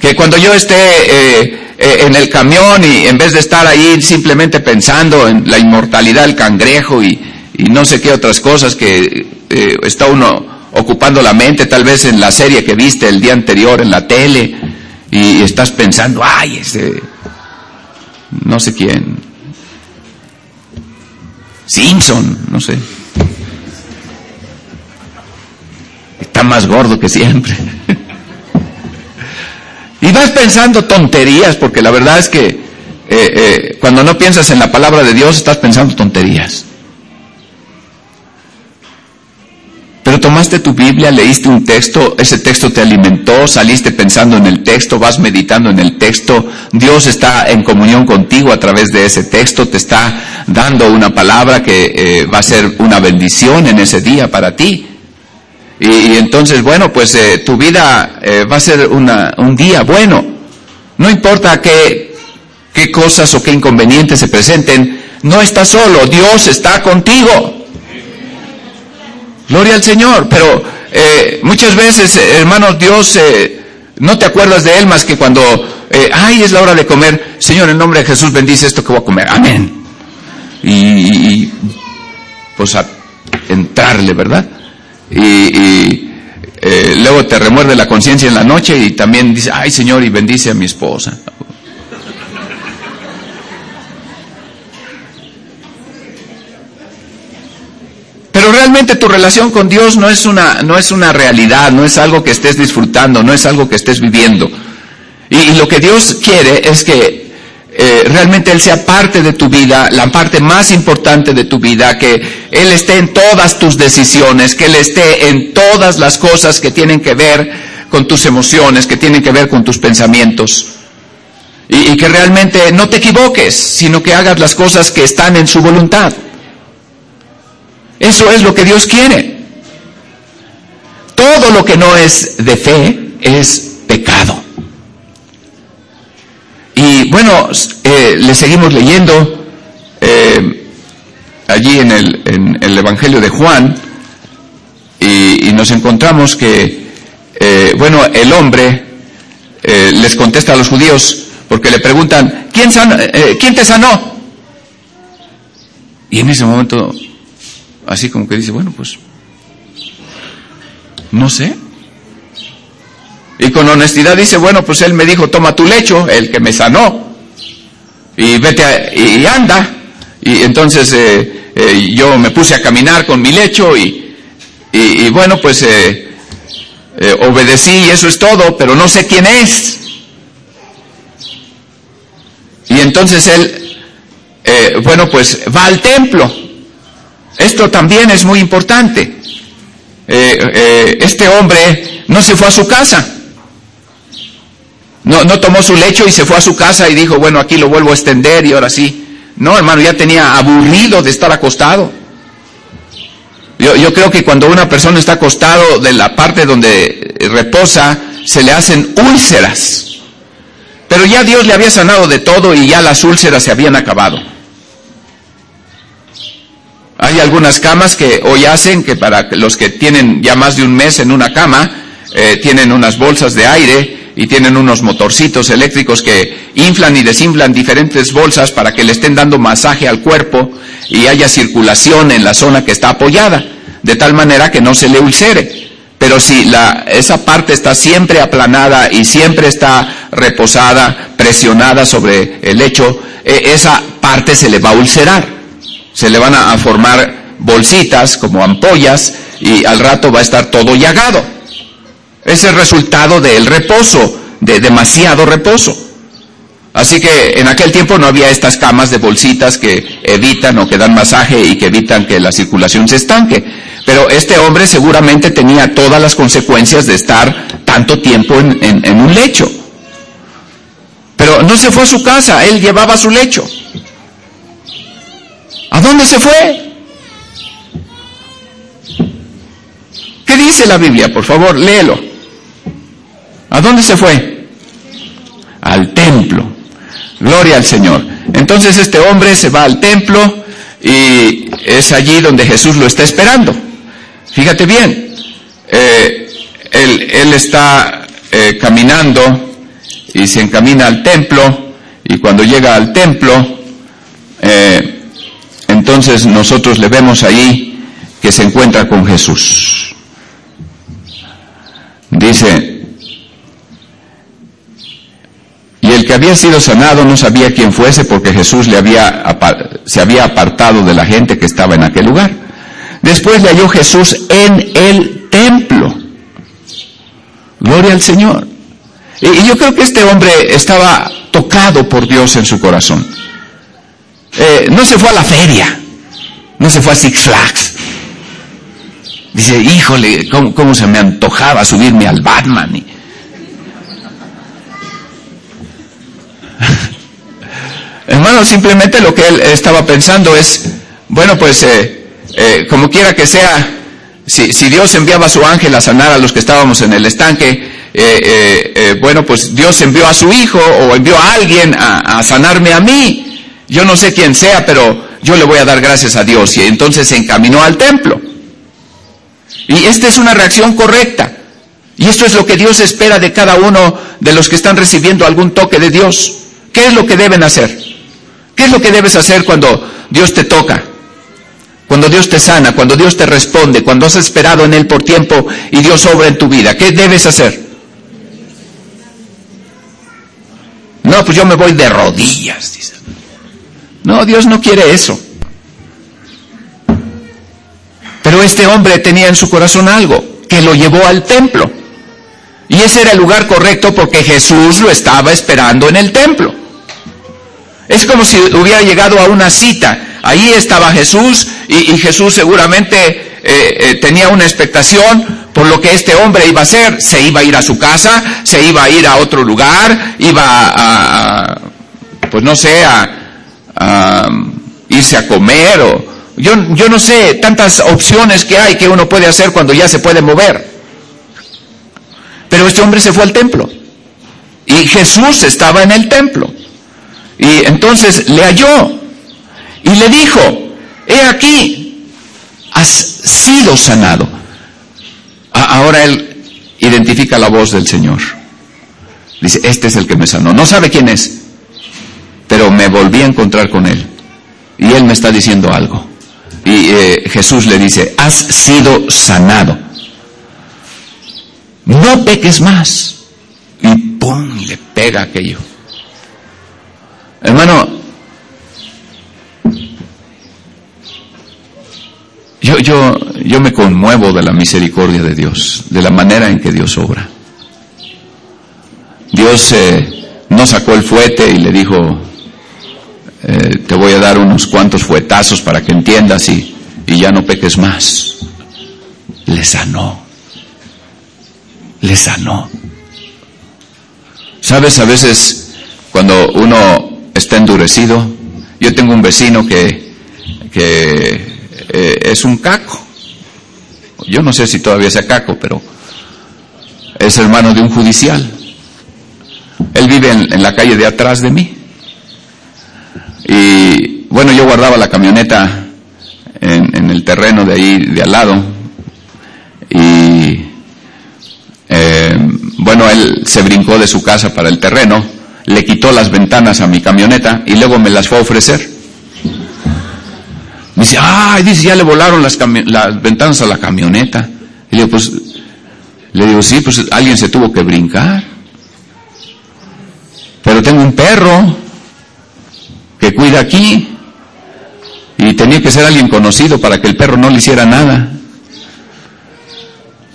que cuando yo esté eh, eh, en el camión y en vez de estar ahí simplemente pensando en la inmortalidad del cangrejo y, no sé qué otras cosas que eh, está uno ocupando la mente, tal vez en la serie que viste el día anterior en la tele, y, estás pensando, ay, ese, no sé quién, Simpson, no sé. Está más gordo que siempre. Y vas pensando tonterías, porque la verdad es que eh, eh, cuando no piensas en la palabra de Dios estás pensando tonterías. Pero tomaste tu Biblia, leíste un texto, ese texto te alimentó, saliste pensando en el texto, vas meditando en el texto, Dios está en comunión contigo a través de ese texto, te está dando una palabra que eh, va a ser una bendición en ese día para ti. Y, entonces, bueno, pues eh, tu vida eh, va a ser un día bueno. No importa qué, qué cosas o qué inconvenientes se presenten, no estás solo, Dios está contigo. Gloria al Señor, pero eh, muchas veces, hermanos, Dios, no te acuerdas de Él más que cuando, ay, es la hora de comer, Señor, en nombre de Jesús bendice esto que voy a comer, amén. Y pues a entrarle, ¿verdad? Y, eh, luego te remuerde la conciencia en la noche y también dice, ay Señor, y bendice a mi esposa. Pero realmente tu relación con Dios no es una, no es una realidad, no es algo que estés disfrutando, no es algo que estés viviendo. y lo que Dios quiere es que eh, realmente Él sea parte de tu vida, la parte más importante de tu vida, que Él esté en todas tus decisiones, que Él esté en todas las cosas que tienen que ver con tus emociones, que tienen que ver con tus pensamientos. Y, y que realmente no te equivoques, sino que hagas las cosas que están en su voluntad. Eso es lo que Dios quiere. Todo lo que no es de fe es pecado. Y bueno, eh, le seguimos leyendo eh, allí en el, Evangelio de Juan y, nos encontramos que, eh, bueno, el hombre les contesta a los judíos porque le preguntan, ¿quién, ¿quién te sanó? Y en ese momento, así como que dice, bueno, pues, no sé. Y con honestidad dice, bueno, pues él me dijo, toma tu lecho, el que me sanó, y vete y anda. Y entonces eh, eh, yo me puse a caminar con mi lecho y, y, bueno, pues eh, obedecí y eso es todo, pero no sé quién es. Y entonces él, bueno, pues va al templo. Esto también es muy importante. este hombre no se fue a su casa. No, no tomó su lecho y se fue a su casa y dijo, bueno, aquí lo vuelvo a extender y ahora sí. No, hermano, ya tenía aburrido de estar acostado. Yo, yo creo que cuando una persona está acostado de la parte donde reposa, se le hacen úlceras. Pero ya Dios le había sanado de todo y ya las úlceras se habían acabado. Hay algunas camas que hoy hacen que para los que tienen ya más de un mes en una cama, eh, tienen unas bolsas de aire y tienen unos motorcitos eléctricos que inflan y desinflan diferentes bolsas para que le estén dando masaje al cuerpo y haya circulación en la zona que está apoyada, de tal manera que no se le ulcere. Pero si la, esa parte está siempre aplanada y siempre está reposada, presionada sobre el lecho, e, esa parte se le va a ulcerar. Se le van a formar bolsitas como ampollas y al rato va a estar todo llagado. Es el resultado del reposo, de demasiado reposo. Así que en aquel tiempo no había estas camas de bolsitas que evitan o que dan masaje y que evitan que la circulación se estanque. Pero este hombre seguramente tenía todas las consecuencias de estar tanto tiempo en, un lecho. Pero no se fue a su casa, él llevaba su lecho. ¿A dónde se fue? ¿Qué dice la Biblia? Por favor, léelo. ¿A dónde se fue? Al templo. Gloria al Señor. Entonces este hombre se va al templo y es allí donde Jesús lo está esperando. Fíjate bien, eh, él, está eh, caminando y se encamina al templo y cuando llega al templo, eh, entonces nosotros le vemos ahí que se encuentra con Jesús. Dice, Y el que había sido sanado no sabía quién fuese porque Jesús le había, se había apartado de la gente que estaba en aquel lugar. Después le halló Jesús en el templo. Gloria al Señor. Y, yo creo que este hombre estaba tocado por Dios en su corazón. Eh, no se fue a la feria, no se fue a Six Flags. Dice, híjole, ¿cómo, se me antojaba subirme al Batman? Hermano, simplemente lo que él estaba pensando es, bueno, pues eh, eh, como quiera que sea, si, Dios enviaba a su ángel a sanar a los que estábamos en el estanque, eh, bueno, pues Dios envió a su hijo o envió a alguien a sanarme a mí. Yo no sé quién sea, pero yo le voy a dar gracias a Dios. Y entonces se encaminó al templo. Y esta es una reacción correcta. Y esto es lo que Dios espera de cada uno de los que están recibiendo algún toque de Dios. ¿Qué es lo que deben hacer? ¿Qué es lo que debes hacer cuando Dios te toca? Cuando Dios te sana, cuando Dios te responde, cuando has esperado en Él por tiempo y Dios obra en tu vida. ¿Qué debes hacer? No, pues yo me voy de rodillas, dice. No, Dios no quiere eso. Pero este hombre tenía en su corazón algo que lo llevó al templo. Y ese era el lugar correcto porque Jesús lo estaba esperando en el templo. Es como si hubiera llegado a una cita. Ahí estaba Jesús y, Jesús seguramente eh, eh, tenía una expectación por lo que este hombre iba a hacer. Se iba a ir a su casa, se iba a ir a otro lugar, iba a, pues no sé, a, irse a comer o yo, yo no sé, tantas opciones que hay que uno puede hacer cuando ya se puede mover. Pero este hombre se fue al templo. Y Jesús estaba en el templo. Y entonces le halló y le dijo, he aquí, has sido sanado. Ahora él identifica la voz del Señor. Dice, este es el que me sanó. No sabe quién es, pero me volví a encontrar con él. Y él me está diciendo algo. Y eh, Jesús le dice, has sido sanado. No peques más. Y ¡pum! le pega aquello. Hermano, yo, yo, yo me conmuevo de la misericordia de Dios, de la manera en que Dios obra. Dios eh, no sacó el fuete y le dijo, eh, te voy a dar unos cuantos fuetazos para que entiendas y, y ya no peques más. Le sanó. Le sanó. Sabes, a veces cuando uno está endurecido, yo tengo un vecino que, que eh, es un caco. Yo no sé si todavía sea caco, pero es hermano de un judicial. Él vive en la calle de atrás de mí. Y bueno, yo guardaba la camioneta en, el terreno de ahí, de al lado. Y eh, bueno, él se brincó de su casa para el terreno, le quitó las ventanas a mi camioneta y luego me las fue a ofrecer. Me dice, ay, dice, ya le volaron las, las ventanas a la camioneta. Y le digo, pues, le digo, sí, pues alguien se tuvo que brincar. Pero tengo un perro que cuida aquí. Y tenía que ser alguien conocido para que el perro no le hiciera nada.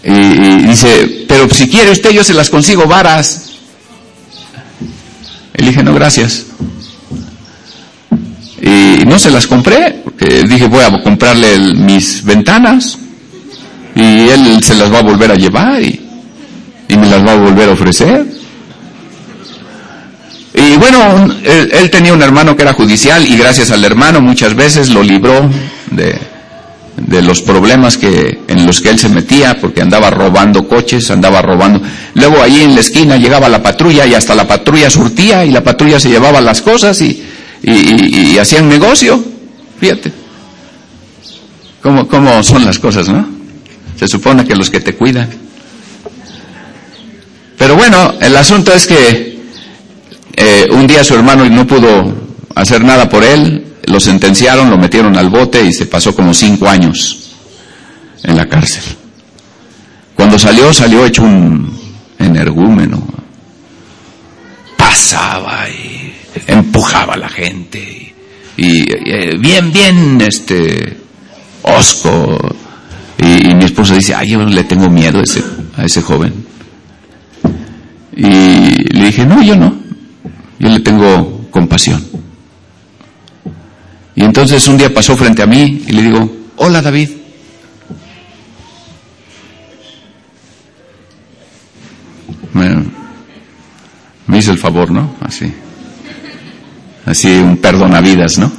Y, dice, pero si quiere usted yo se las consigo varas. No, gracias. Y no se las compré, porque dije, voy a comprarle mis ventanas y él se las va a volver a llevar y me las va a volver a ofrecer. Y bueno, él, tenía un hermano que era judicial y gracias al hermano muchas veces lo libró de, de los problemas que, en los que él se metía porque andaba robando coches, andaba robando. Luego allí en la esquina llegaba la patrulla y hasta la patrulla surtía y la patrulla se llevaba las cosas y, y, hacían negocio. Fíjate. ¿Cómo, ¿Cómo son las cosas, no? Se supone que los que te cuidan. Pero bueno, el asunto es que eh, un día su hermano no pudo hacer nada por él, lo sentenciaron, lo metieron al bote y se pasó como cinco años en la cárcel. Cuando salió, salió hecho un energúmeno. Pasaba y empujaba a la gente. Y, eh, bien, bien, este, osco. Y, mi esposa dice, ay, yo le tengo miedo a ese, a ese joven. Y le dije, no, yo no. Yo le tengo compasión. Y entonces un día pasó frente a mí y le digo, hola David. Me, hizo el favor, ¿no? Así. Así un perdonavidas, ¿no?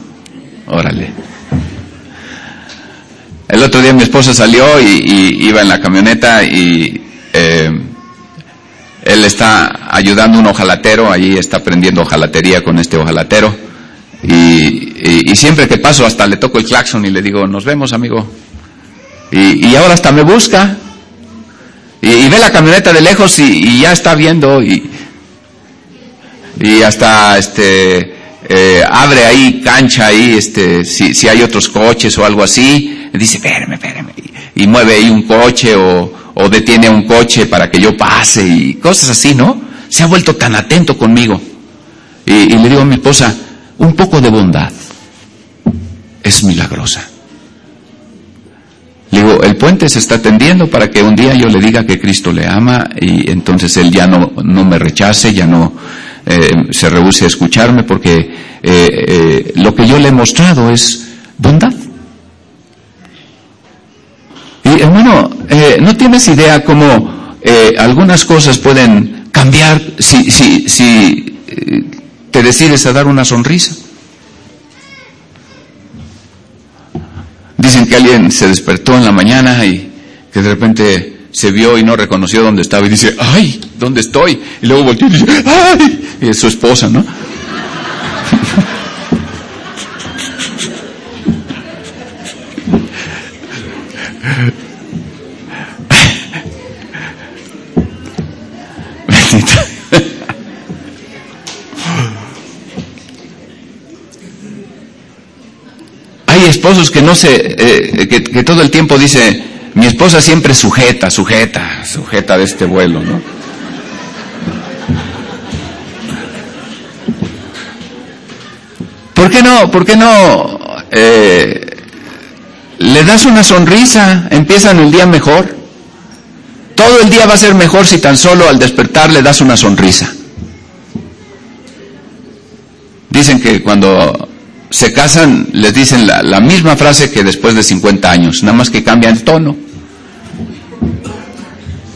Órale. El otro día mi esposa salió y, iba en la camioneta y eh, él está ayudando a un ojalatero, allí está aprendiendo ojalatería con este ojalatero. Y, siempre que paso hasta le toco el claxon y le digo, nos vemos amigo. Y, y ahora hasta me busca. Y, ve la camioneta de lejos y, ya está viendo y, y hasta este eh, abre ahí cancha ahí este si, si hay otros coches o algo así. dice, espérame, espérame. Y, mueve ahí un coche o, o detiene un coche para que yo pase y cosas así, ¿no? Se ha vuelto tan atento conmigo. Y, le digo a mi esposa, un poco de bondad es milagrosa. Le digo, el puente se está tendiendo para que un día yo le diga que Cristo le ama y entonces él ya no, no me rechace, ya no eh, se rehúse a escucharme porque eh, eh, lo que yo le he mostrado es bondad. Y hermano, no tienes idea cómo algunas cosas pueden cambiar si, si, si te decides a dar una sonrisa. Dicen que alguien se despertó en la mañana y que de repente se vio y no reconoció dónde estaba y dice, ay, ¿dónde estoy? Y luego volteó y dice, ay, y es su esposa, ¿no? Esposos que no se, eh, que, todo el tiempo dice, mi esposa siempre sujeta, sujeta, sujeta de este vuelo, ¿no? ¿Por qué no, por qué no eh, le das una sonrisa, empiezan el día mejor? Todo el día va a ser mejor si tan solo al despertar le das una sonrisa. Dicen que cuando se casan les dicen la, misma frase que después de 50 años, nada más que cambia el tono.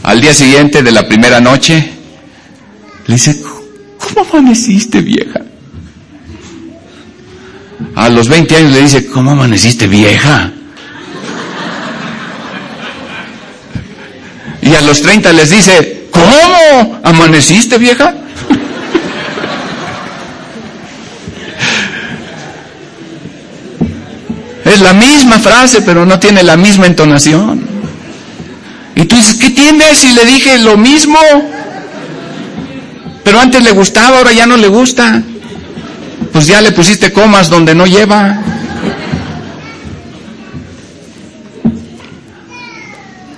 Al día siguiente de la primera noche, le dice, ¿cómo amaneciste vieja? A los 20 años le dice, ¿cómo amaneciste vieja? Y a los 30 les dice, ¿cómo amaneciste vieja? Es la misma frase, pero no tiene la misma entonación. Y tú dices, ¿qué tienes? Si le dije lo mismo. Pero antes le gustaba, ahora ya no le gusta. Pues ya le pusiste comas donde no lleva.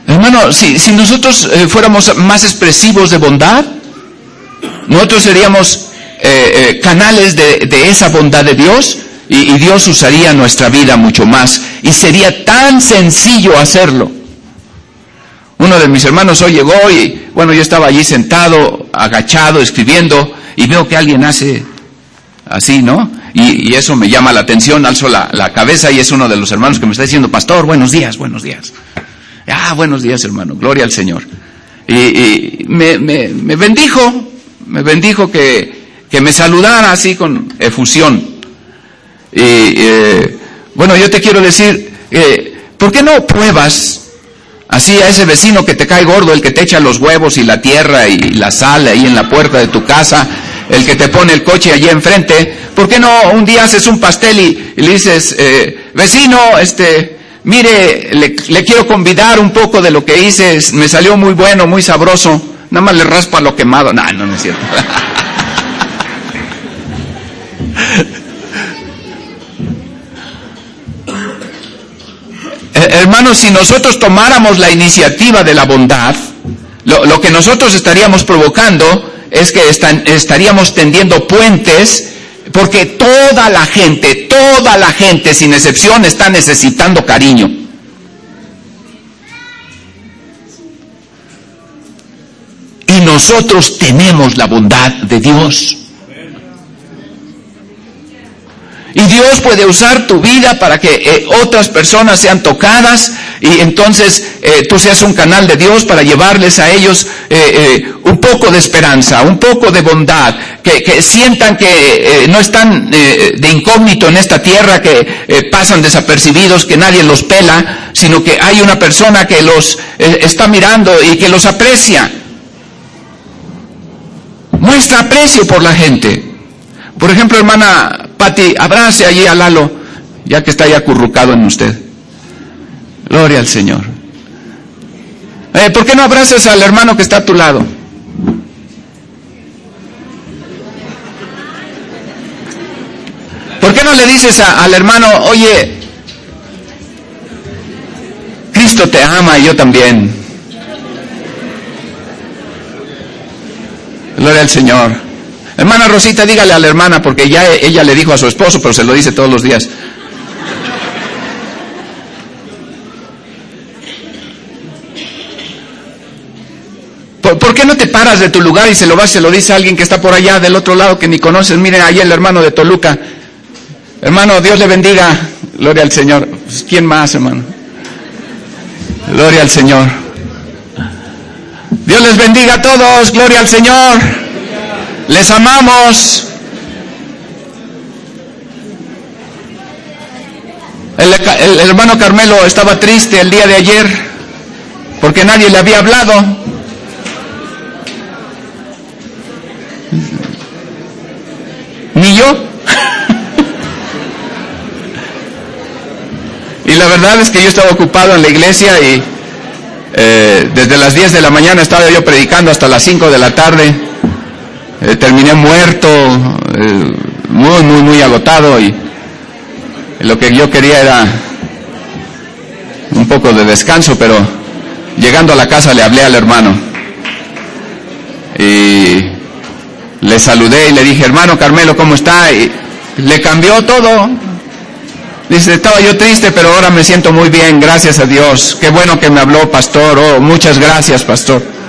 Hermano, si, si nosotros eh, fuéramos más expresivos de bondad, nosotros seríamos eh, eh, canales de esa bondad de Dios y, Dios usaría nuestra vida mucho más y sería tan sencillo hacerlo. Uno de mis hermanos hoy llegó y bueno, yo estaba allí sentado, agachado, escribiendo y veo que alguien hace así, ¿no? Y, eso me llama la atención, alzo la, la, cabeza y es uno de los hermanos que me está diciendo, pastor, buenos días, buenos días. Ah, buenos días hermano, gloria al Señor. Y, me, me bendijo, me bendijo que, que me saludara así con efusión. Y eh, bueno, yo te quiero decir, eh, ¿por qué no pruebas así a ese vecino que te cae gordo, el que te echa los huevos y la tierra y la sal ahí en la puerta de tu casa, el que te pone el coche allí enfrente? ¿Por qué no un día haces un pastel y, le dices, eh, vecino, este, mire, le, le, quiero convidar un poco de lo que hice, me salió muy bueno, muy sabroso, nada más le raspa lo quemado. No, no, no es cierto. [LAUGHS] Hermanos, si nosotros tomáramos la iniciativa de la bondad, lo, que nosotros estaríamos provocando es que estaríamos tendiendo puentes, porque toda la gente, toda la gente, sin excepción, está necesitando cariño. Y nosotros tenemos la bondad de Dios. Y Dios puede usar tu vida para que eh, otras personas sean tocadas y entonces eh, tú seas un canal de Dios para llevarles a ellos eh, un poco de esperanza, un poco de bondad, que, que sientan que no están de incógnito en esta tierra, que pasan desapercibidos, que nadie los pela, sino que hay una persona que los está mirando y que los aprecia. Muestra aprecio por la gente. Por ejemplo, hermana Pati, abrace allí a Lalo, ya que está ya acurrucado en usted. Gloria al Señor. Eh, ¿Por qué no abrazas al hermano que está a tu lado? ¿Por qué no le dices a, al hermano, oye, Cristo te ama y yo también? Gloria al Señor. Hermana Rosita, dígale a la hermana, porque ya ella le dijo a su esposo, pero se lo dice todos los días. ¿Por, ¿Por, qué no te paras de tu lugar y se lo vas, se lo dice a alguien que está por allá del otro lado que ni conoces? Miren, ahí el hermano de Toluca. Hermano, Dios le bendiga. Gloria al Señor. Pues, ¿Quién más, hermano? Gloria al Señor. Dios les bendiga a todos. Gloria al Señor. Les amamos. El, hermano Carmelo estaba triste el día de ayer porque nadie le había hablado. Ni yo. [LAUGHS] y la verdad es que yo estaba ocupado en la iglesia y eh, desde las 10 de la mañana estaba yo predicando hasta las 5 de la tarde eh, terminé muerto, eh, muy, muy, muy agotado y Lo que yo quería era un poco de descanso, pero llegando a la casa le hablé al hermano. Y le saludé y le dije, hermano Carmelo, ¿cómo está? Y le cambió todo. Dice, estaba yo triste, pero ahora me siento muy bien, gracias a Dios. Qué bueno que me habló, pastor. Oh, muchas gracias, pastor.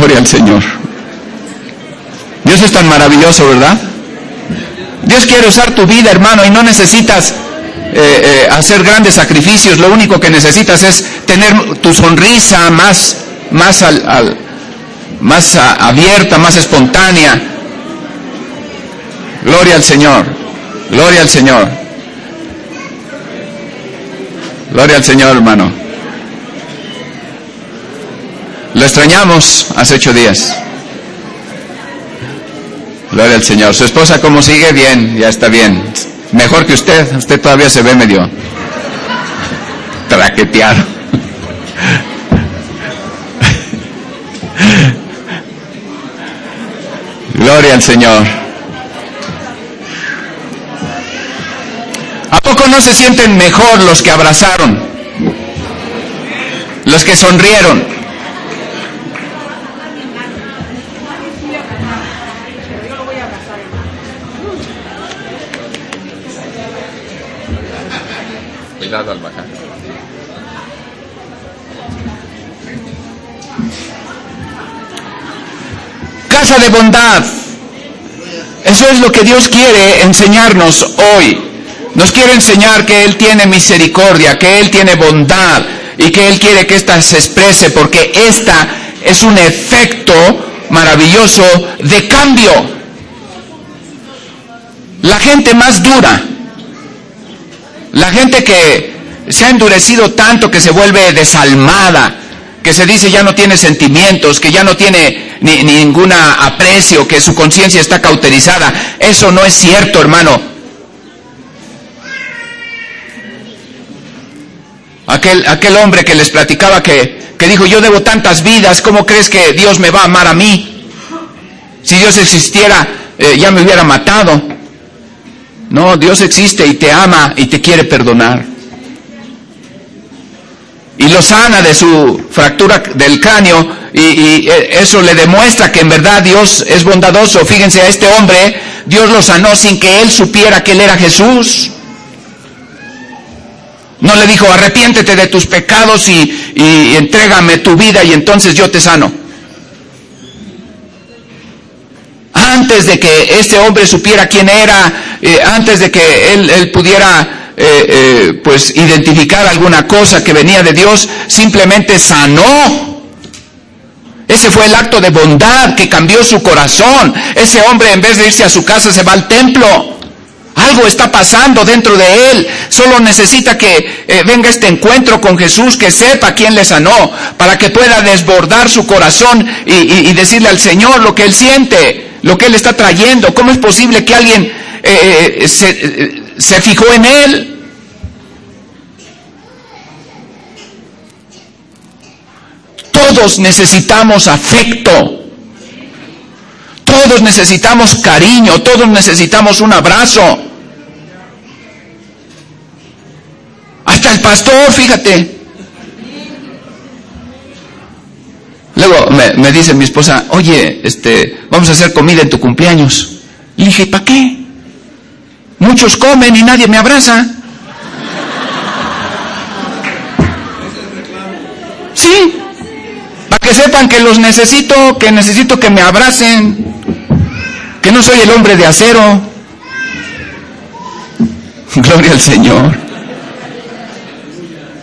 Gloria al Señor. Dios es tan maravilloso, ¿verdad? Dios quiere usar tu vida, hermano, y no necesitas eh, eh, hacer grandes sacrificios. Lo único que necesitas es tener tu sonrisa más, más, al, más abierta, más espontánea. Gloria al Señor. Gloria al Señor. Gloria al Señor, hermano. Lo extrañamos hace ocho días. Gloria al Señor. Su esposa, ¿cómo sigue? Bien, ya está bien. Mejor que usted. Usted todavía se ve medio traqueteado. Gloria al Señor. ¿A poco no se sienten mejor los que abrazaron? Los que sonrieron. De bondad. Eso es lo que Dios quiere enseñarnos hoy. Nos quiere enseñar que Él tiene misericordia, que Él tiene bondad y que Él quiere que ésta se exprese porque esta es un efecto maravilloso de cambio. La gente más dura, la gente que se ha endurecido tanto que se vuelve desalmada, que se dice ya no tiene sentimientos, que ya no tiene ni, ningún aprecio, que su conciencia está cauterizada. Eso no es cierto, hermano. Aquel, aquel hombre que les platicaba que, que dijo, yo debo tantas vidas, ¿cómo crees que Dios me va a amar a mí? Si Dios existiera, eh, ya me hubiera matado. No, Dios existe y te ama y te quiere perdonar. Y lo sana de su fractura del cráneo y, eso le demuestra que en verdad Dios es bondadoso. Fíjense a este hombre, Dios lo sanó sin que él supiera que él era Jesús. No le dijo, arrepiéntete de tus pecados y, y entrégame tu vida y entonces yo te sano. antes de que este hombre supiera quién era, eh, antes de que él, pudiera eh, eh, pues identificar alguna cosa que venía de Dios, simplemente sanó. Ese fue el acto de bondad que cambió su corazón. Ese hombre en vez de irse a su casa se va al templo. Algo está pasando dentro de él. Solo necesita que venga este encuentro con Jesús, que sepa quién le sanó, para que pueda desbordar su corazón y decirle al Señor lo que él siente lo que Él está trayendo. ¿Cómo es posible que alguien eh, eh, se, eh, se fijó en Él? Todos necesitamos afecto. Todos necesitamos cariño, todos necesitamos un abrazo. Hasta el pastor, fíjate. Luego me, dice mi esposa, oye, este, vamos a hacer comida en tu cumpleaños. Y dije, ¿para qué? Muchos comen y nadie me abraza. Sí, para que sepan que los necesito, que necesito que me abracen, que no soy el hombre de acero. [LAUGHS] Gloria al Señor.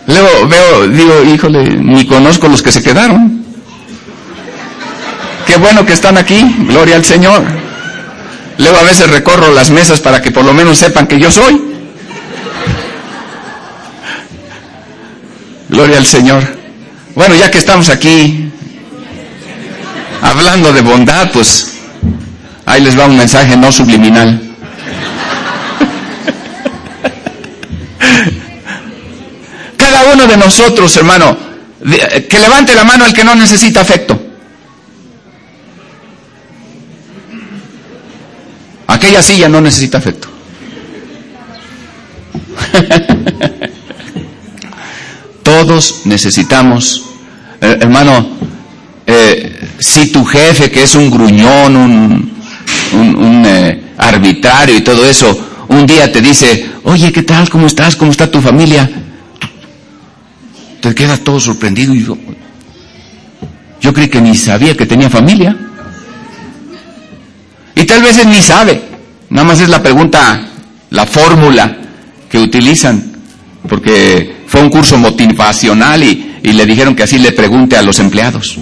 Luego veo, digo, híjole, ni conozco los que se quedaron. Qué bueno que están aquí, gloria al Señor. Luego a veces recorro las mesas para que por lo menos sepan que yo soy. Gloria al Señor. Bueno, ya que estamos aquí hablando de bondad, pues ahí les va un mensaje no subliminal. Cada uno de nosotros, hermano, que levante la mano al que no necesita afecto. Aquella silla no necesita afecto. [LAUGHS] Todos necesitamos, eh, hermano, eh, si tu jefe, que es un gruñón, un, un, eh, arbitrario y todo eso, un día te dice, oye, ¿qué tal? ¿Cómo estás? ¿Cómo está tu familia? Te quedas todo sorprendido y yo, yo creí que ni sabía que tenía familia. Y tal vez él ni sabe. Nada más es la pregunta, la fórmula que utilizan. Porque fue un curso motivacional y, y le dijeron que así le pregunte a los empleados.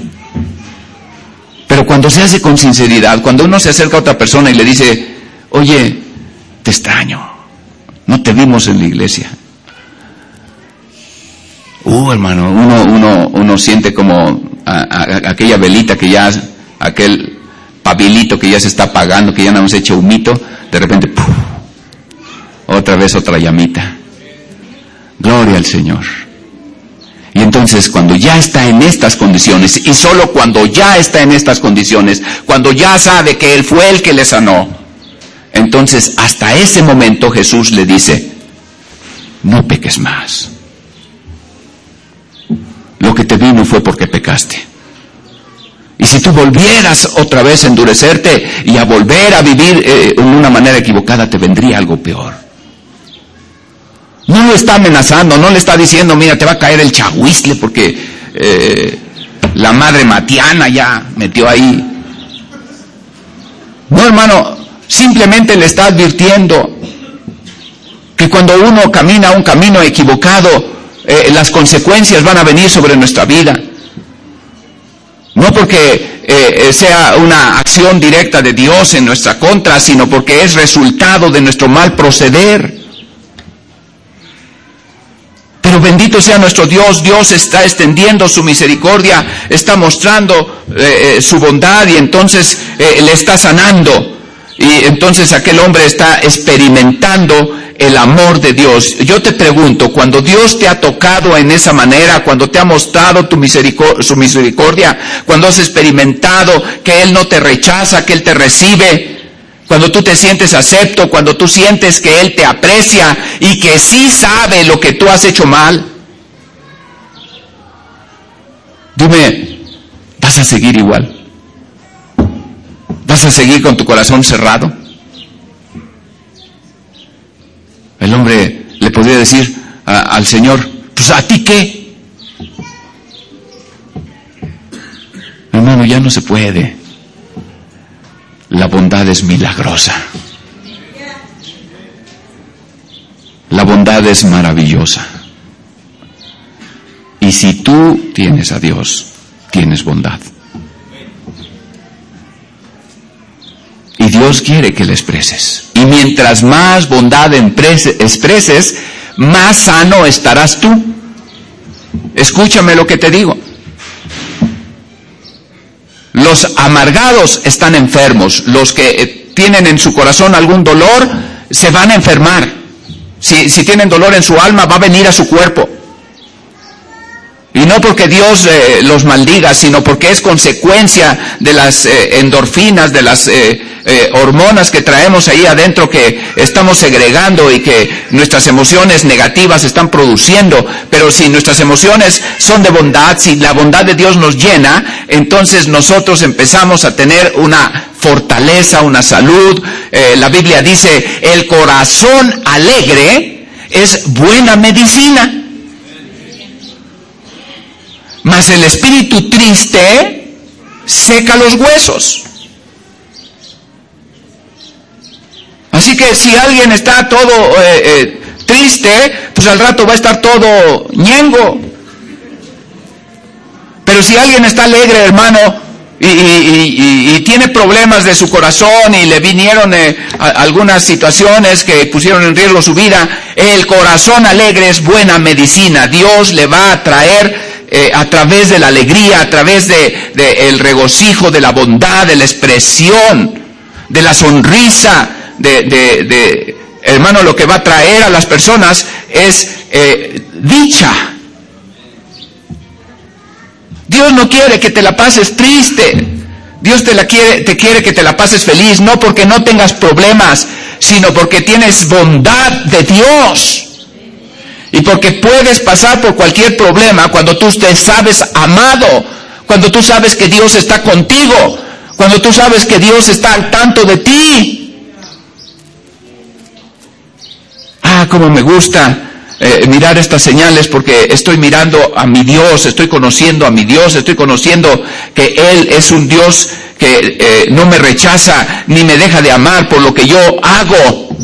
Pero cuando se hace con sinceridad, cuando uno se acerca a otra persona y le dice, oye, te extraño, no te vimos en la iglesia. Uh, hermano, uno, uno, uno siente como aquella velita que ya, aquel pabilito que ya se está apagando, que ya no hemos hecho un mito, de repente, otra vez otra llamita. Gloria al Señor. Y entonces cuando ya está en estas condiciones, y solo cuando ya está en estas condiciones, cuando ya sabe que Él fue el que le sanó, entonces hasta ese momento Jesús le dice, no peques más. Lo que te vino fue porque pecaste. Y si tú volvieras otra vez a endurecerte y a volver a vivir eh, en una manera equivocada, te vendría algo peor. No lo está amenazando, no le está diciendo, mira, te va a caer el chahuizle porque eh, la madre Matiana ya metió ahí. No, hermano, simplemente le está advirtiendo que cuando uno camina un camino equivocado, eh, las consecuencias van a venir sobre nuestra vida. No porque eh, sea una acción directa de Dios en nuestra contra, sino porque es resultado de nuestro mal proceder. Pero bendito sea nuestro Dios, Dios está extendiendo su misericordia, está mostrando eh, su bondad y entonces le está sanando. Y entonces aquel hombre está experimentando el amor de Dios. Yo te pregunto, cuando Dios te ha tocado en esa manera, cuando te ha mostrado tu su misericordia, cuando has experimentado que Él no te rechaza, que Él te recibe, cuando tú te sientes acepto, cuando tú sientes que Él te aprecia y que sí sabe lo que tú has hecho mal, dime, ¿vas a seguir igual? ¿Vas a seguir con tu corazón cerrado? El hombre le podría decir al Señor, pues a ti qué. Hermano, ya no se puede. La bondad es milagrosa. La bondad es maravillosa. Y si tú tienes a Dios, tienes bondad. Y Dios quiere que le expreses. Y mientras más bondad expreses, más sano estarás tú. Escúchame lo que te digo. Los amargados están enfermos. Los que eh, tienen en su corazón algún dolor se van a enfermar. Si, tienen dolor en su alma, va a venir a su cuerpo. Y no porque Dios eh, los maldiga, sino porque es consecuencia de las eh, endorfinas, de las eh, hormonas que traemos ahí adentro que estamos segregando y que nuestras emociones negativas están produciendo. Pero si nuestras emociones son de bondad, si la bondad de Dios nos llena, entonces nosotros empezamos a tener una fortaleza, una salud. La Biblia dice, el corazón alegre es buena medicina. Mas el espíritu triste seca los huesos. Así que si alguien está todo eh, eh, triste, pues al rato va a estar todo ñengo. Pero si alguien está alegre, hermano, y, tiene problemas de su corazón y le vinieron eh, algunas situaciones que pusieron en riesgo su vida, el corazón alegre es buena medicina. Dios le va a traer a través de la alegría, a través de, el regocijo, de la bondad, de la expresión, de la sonrisa, de, de, hermano, lo que va a traer a las personas es eh, dicha. Dios no quiere que te la pases triste. Dios te, la quiere, te quiere que te la pases feliz, no porque no tengas problemas, sino porque tienes bondad de Dios. Porque puedes pasar por cualquier problema cuando tú te sabes amado, cuando tú sabes que Dios está contigo, cuando tú sabes que Dios está al tanto de ti. Ah, como me gusta eh, mirar estas señales porque estoy mirando a mi Dios, estoy conociendo a mi Dios, estoy conociendo que Él es un Dios que eh, no me rechaza ni me deja de amar por lo que yo hago.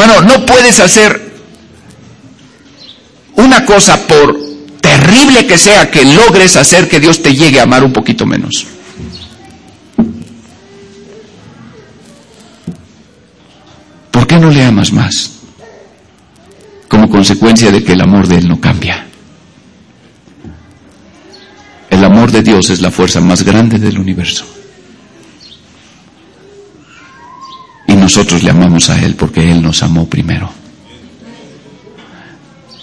Hermano, no puedes hacer una cosa por terrible que sea que logres hacer que Dios te llegue a amar un poquito menos. ¿Por qué no le amas más? Como consecuencia de que el amor de Él no cambia. El amor de Dios es la fuerza más grande del universo. Y nosotros le amamos a Él porque Él nos amó primero.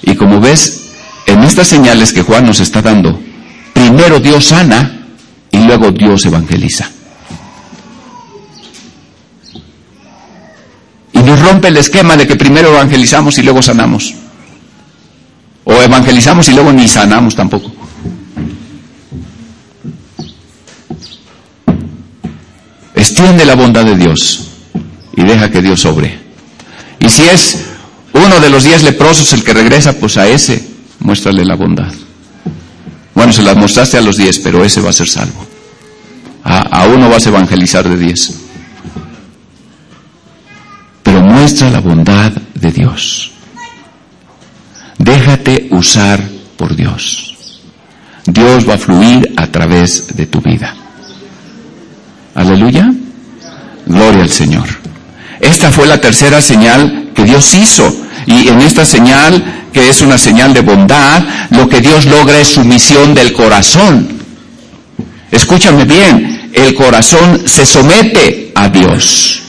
Y como ves, en estas señales que Juan nos está dando, primero Dios sana y luego Dios evangeliza. Y nos rompe el esquema de que primero evangelizamos y luego sanamos. O evangelizamos y luego ni sanamos tampoco. Extiende la bondad de Dios y deja que Dios sobre. Y si es uno de los diez leprosos el que regresa, pues a ese muéstrale la bondad. Bueno, se la mostraste a los diez, pero ese va a ser salvo. A, a uno vas a evangelizar de diez. Pero muestra la bondad de Dios. Déjate usar por Dios. Dios va a fluir a través de tu vida. Aleluya. Gloria al Señor. Esta fue la tercera señal que Dios hizo. Y en esta señal, que es una señal de bondad, lo que Dios logra es sumisión del corazón. Escúchame bien, el corazón se somete a Dios.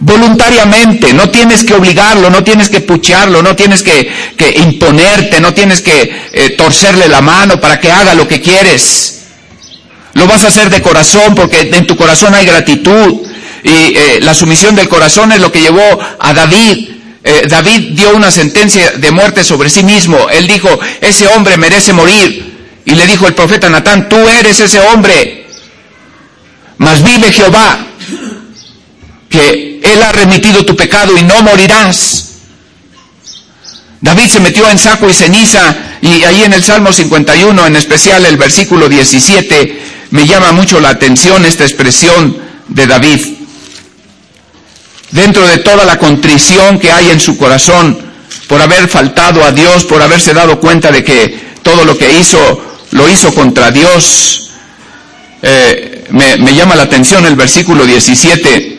Voluntariamente, no tienes que obligarlo, no tienes que pucharlo, no tienes que, imponerte, no tienes que eh, torcerle la mano para que haga lo que quieres. Lo vas a hacer de corazón porque en tu corazón hay gratitud. Y eh, la sumisión del corazón es lo que llevó a David. Eh, David dio una sentencia de muerte sobre sí mismo. Él dijo, ese hombre merece morir. Y le dijo el profeta Natán, tú eres ese hombre. Mas vive Jehová, que Él ha remitido tu pecado y no morirás. David se metió en saco y ceniza y ahí en el Salmo 51, en especial el versículo 17, me llama mucho la atención esta expresión de David. Dentro de toda la contrición que hay en su corazón por haber faltado a Dios, por haberse dado cuenta de que todo lo que hizo lo hizo contra Dios, eh, me, me llama la atención el versículo 17.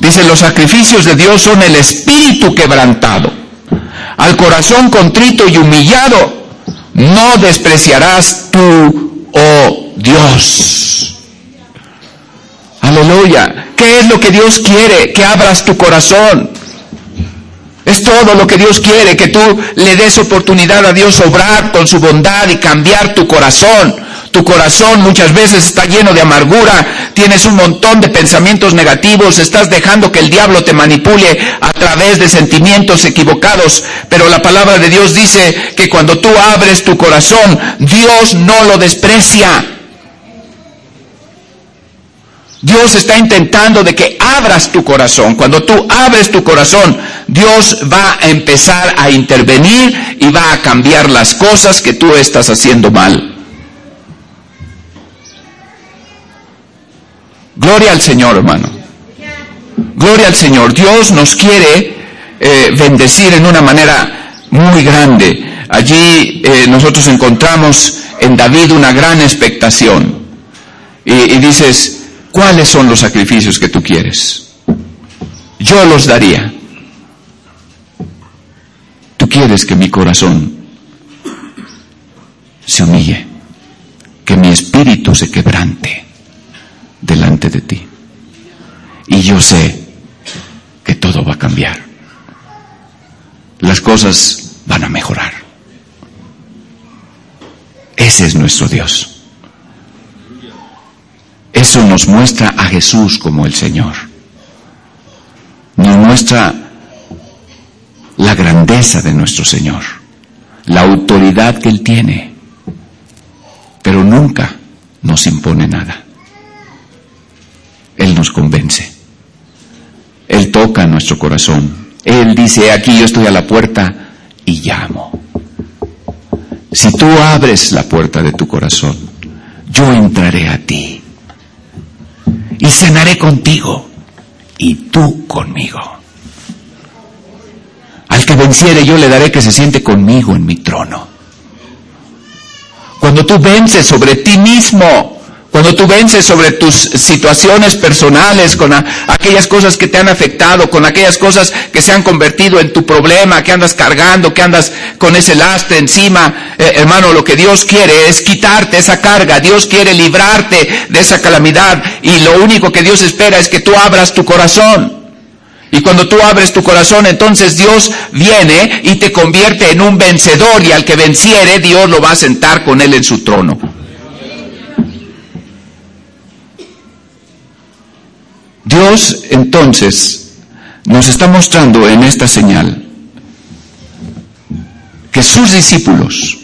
Dice, los sacrificios de Dios son el espíritu quebrantado. Al corazón contrito y humillado, no despreciarás tú, oh Dios. Aleluya. ¿Qué es lo que Dios quiere? Que abras tu corazón. Es todo lo que Dios quiere, que tú le des oportunidad a Dios obrar con su bondad y cambiar tu corazón. Tu corazón muchas veces está lleno de amargura, tienes un montón de pensamientos negativos, estás dejando que el diablo te manipule a través de sentimientos equivocados, pero la palabra de Dios dice que cuando tú abres tu corazón, Dios no lo desprecia. Dios está intentando de que abras tu corazón. Cuando tú abres tu corazón, Dios va a empezar a intervenir y va a cambiar las cosas que tú estás haciendo mal. Gloria al Señor, hermano. Gloria al Señor. Dios nos quiere eh, bendecir en una manera muy grande. Allí eh, nosotros encontramos en David una gran expectación. Y, y dices, ¿cuáles son los sacrificios que tú quieres? Yo los daría. Tú quieres que mi corazón se humille, que mi espíritu se quebrante delante de ti. Y yo sé que todo va a cambiar. Las cosas van a mejorar. Ese es nuestro Dios. Nos muestra a Jesús como el Señor. Ni muestra la grandeza de nuestro Señor, la autoridad que Él tiene, pero nunca nos impone nada. Él nos convence. Él toca nuestro corazón. Él dice, aquí yo estoy a la puerta y llamo. Si tú abres la puerta de tu corazón, yo entraré a ti y cenaré contigo y tú conmigo. Al que venciere yo le daré que se siente conmigo en mi trono. Cuando tú vences sobre ti mismo, cuando tú vences sobre tus situaciones personales, con aquellas cosas que te han afectado, con aquellas cosas que se han convertido en tu problema, que andas cargando, que andas con ese lastre encima, eh, hermano, lo que Dios quiere es quitarte esa carga, Dios quiere librarte de esa calamidad y lo único que Dios espera es que tú abras tu corazón. Y cuando tú abres tu corazón, entonces Dios viene y te convierte en un vencedor y al que venciere, Dios lo va a sentar con él en su trono. Dios entonces nos está mostrando en esta señal que sus discípulos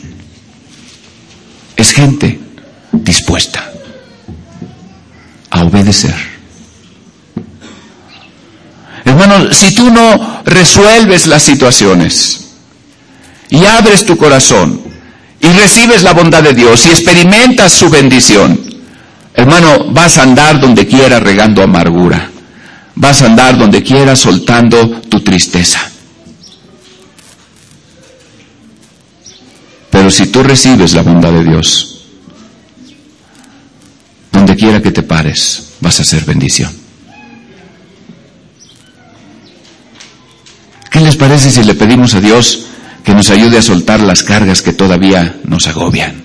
es gente dispuesta a obedecer. Hermano, si tú no resuelves las situaciones y abres tu corazón y recibes la bondad de Dios y experimentas su bendición, Hermano, vas a andar donde quiera regando amargura. Vas a andar donde quiera soltando tu tristeza. Pero si tú recibes la bondad de Dios, donde quiera que te pares, vas a ser bendición. ¿Qué les parece si le pedimos a Dios que nos ayude a soltar las cargas que todavía nos agobian?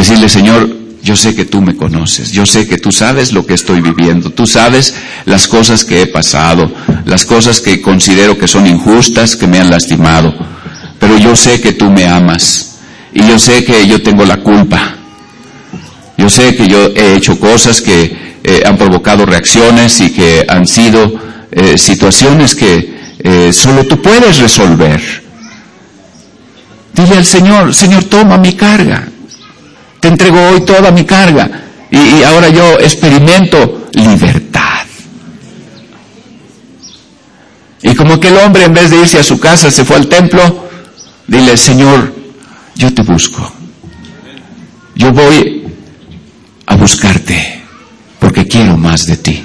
Decirle, Señor, yo sé que tú me conoces, yo sé que tú sabes lo que estoy viviendo, tú sabes las cosas que he pasado, las cosas que considero que son injustas, que me han lastimado, pero yo sé que tú me amas y yo sé que yo tengo la culpa. Yo sé que yo he hecho cosas que eh, han provocado reacciones y que han sido eh, situaciones que eh, solo tú puedes resolver. Dile al Señor, Señor, toma mi carga. Te entrego hoy toda mi carga y, ahora yo experimento libertad. Y como aquel hombre en vez de irse a su casa se fue al templo, dile, Señor, yo te busco. Yo voy a buscarte porque quiero más de ti.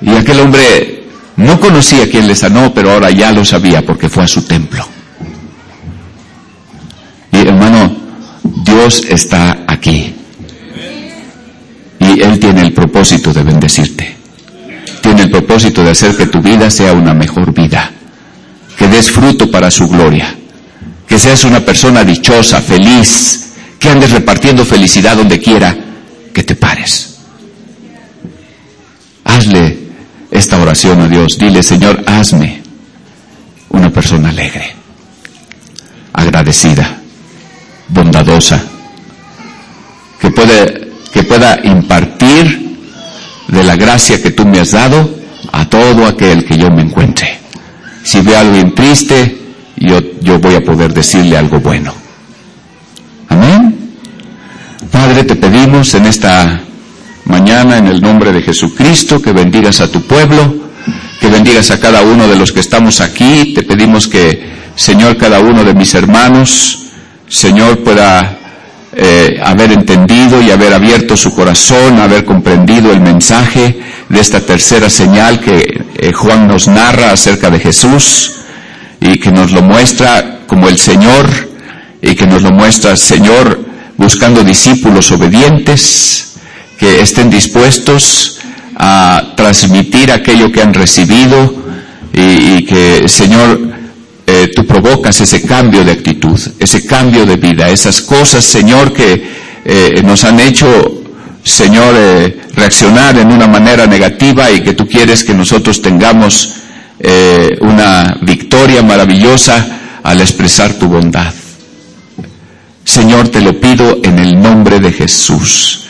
Y aquel hombre no conocía quien le sanó, pero ahora ya lo sabía porque fue a su templo. Y hermano, Dios está aquí. Y Él tiene el propósito de bendecirte. Tiene el propósito de hacer que tu vida sea una mejor vida. Que des fruto para su gloria. Que seas una persona dichosa, feliz. Que andes repartiendo felicidad donde quiera que te pares. Hazle esta oración a Dios. Dile, Señor, hazme una persona alegre, agradecida bondadosa, que, puede, que pueda impartir de la gracia que tú me has dado a todo aquel que yo me encuentre. Si veo algo triste, yo, yo voy a poder decirle algo bueno. Amén. Padre, te pedimos en esta mañana, en el nombre de Jesucristo, que bendigas a tu pueblo, que bendigas a cada uno de los que estamos aquí. Te pedimos que, Señor, cada uno de mis hermanos, Señor, pueda eh, haber entendido y haber abierto su corazón, haber comprendido el mensaje de esta tercera señal que eh, Juan nos narra acerca de Jesús y que nos lo muestra como el Señor y que nos lo muestra, Señor, buscando discípulos obedientes que estén dispuestos a transmitir aquello que han recibido y, y que, Señor, eh, tú provocas ese cambio de actitud, ese cambio de vida, esas cosas, Señor, que eh, nos han hecho, Señor, eh, reaccionar en una manera negativa y que tú quieres que nosotros tengamos una victoria maravillosa al expresar tu bondad. Señor, te lo pido en el nombre de Jesús.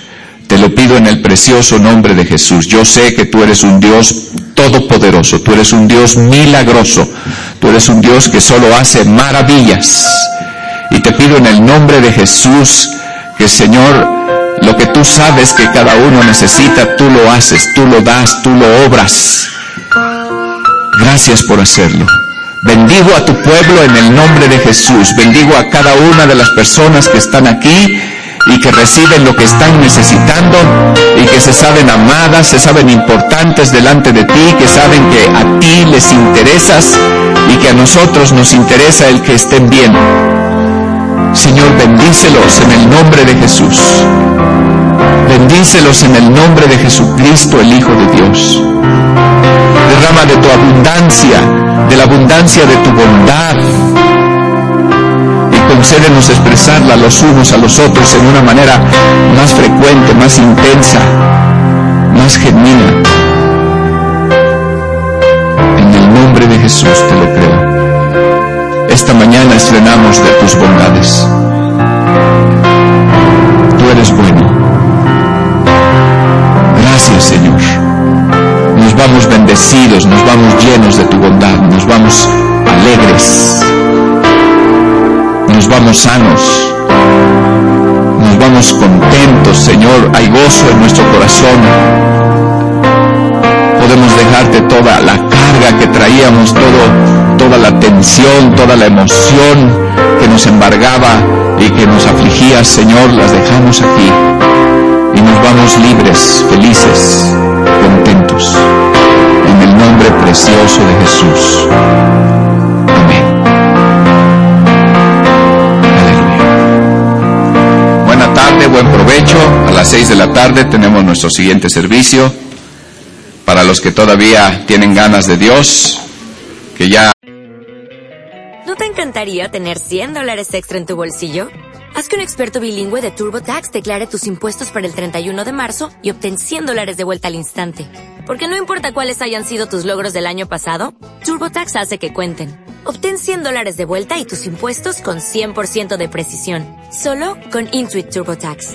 Te lo pido en el precioso nombre de Jesús. Yo sé que tú eres un Dios todopoderoso, tú eres un Dios milagroso, tú eres un Dios que solo hace maravillas. Y te pido en el nombre de Jesús que Señor, lo que tú sabes que cada uno necesita, tú lo haces, tú lo das, tú lo obras. Gracias por hacerlo. Bendigo a tu pueblo en el nombre de Jesús. Bendigo a cada una de las personas que están aquí y que reciben lo que están necesitando y que se saben amadas, se saben importantes delante de ti, que saben que a ti les interesas y que a nosotros nos interesa el que estén bien. Señor, bendícelos en el nombre de Jesús. Bendícelos en el nombre de Jesucristo, el Hijo de Dios. Derrama de tu abundancia, de la abundancia de tu bondad concédenos expresarla los unos a los otros en una manera más frecuente, más intensa, más genuina. En el nombre de Jesús te lo creo. Esta mañana estrenamos de tus bondades. Tú eres bueno. Gracias Señor. Nos vamos bendecidos, nos vamos llenos de tu bondad, nos vamos alegres nos vamos sanos, nos vamos contentos, Señor, hay gozo en nuestro corazón. Podemos dejarte toda la carga que traíamos, todo, toda la tensión, toda la emoción que nos embargaba y que nos afligía, Señor, las dejamos aquí. Y nos vamos libres, felices, contentos, en el nombre precioso de Jesús. Las seis de la tarde tenemos nuestro siguiente servicio. Para los que todavía tienen ganas de Dios, que ya... ¿No te encantaría tener 100 dólares extra en tu bolsillo? Haz que un experto bilingüe de TurboTax declare tus impuestos para el 31 de marzo y obtén 100 dólares de vuelta al instante. Porque no importa cuáles hayan sido tus logros del año pasado, TurboTax hace que cuenten. Obtén 100 dólares de vuelta y tus impuestos con 100% de precisión. Solo con Intuit TurboTax.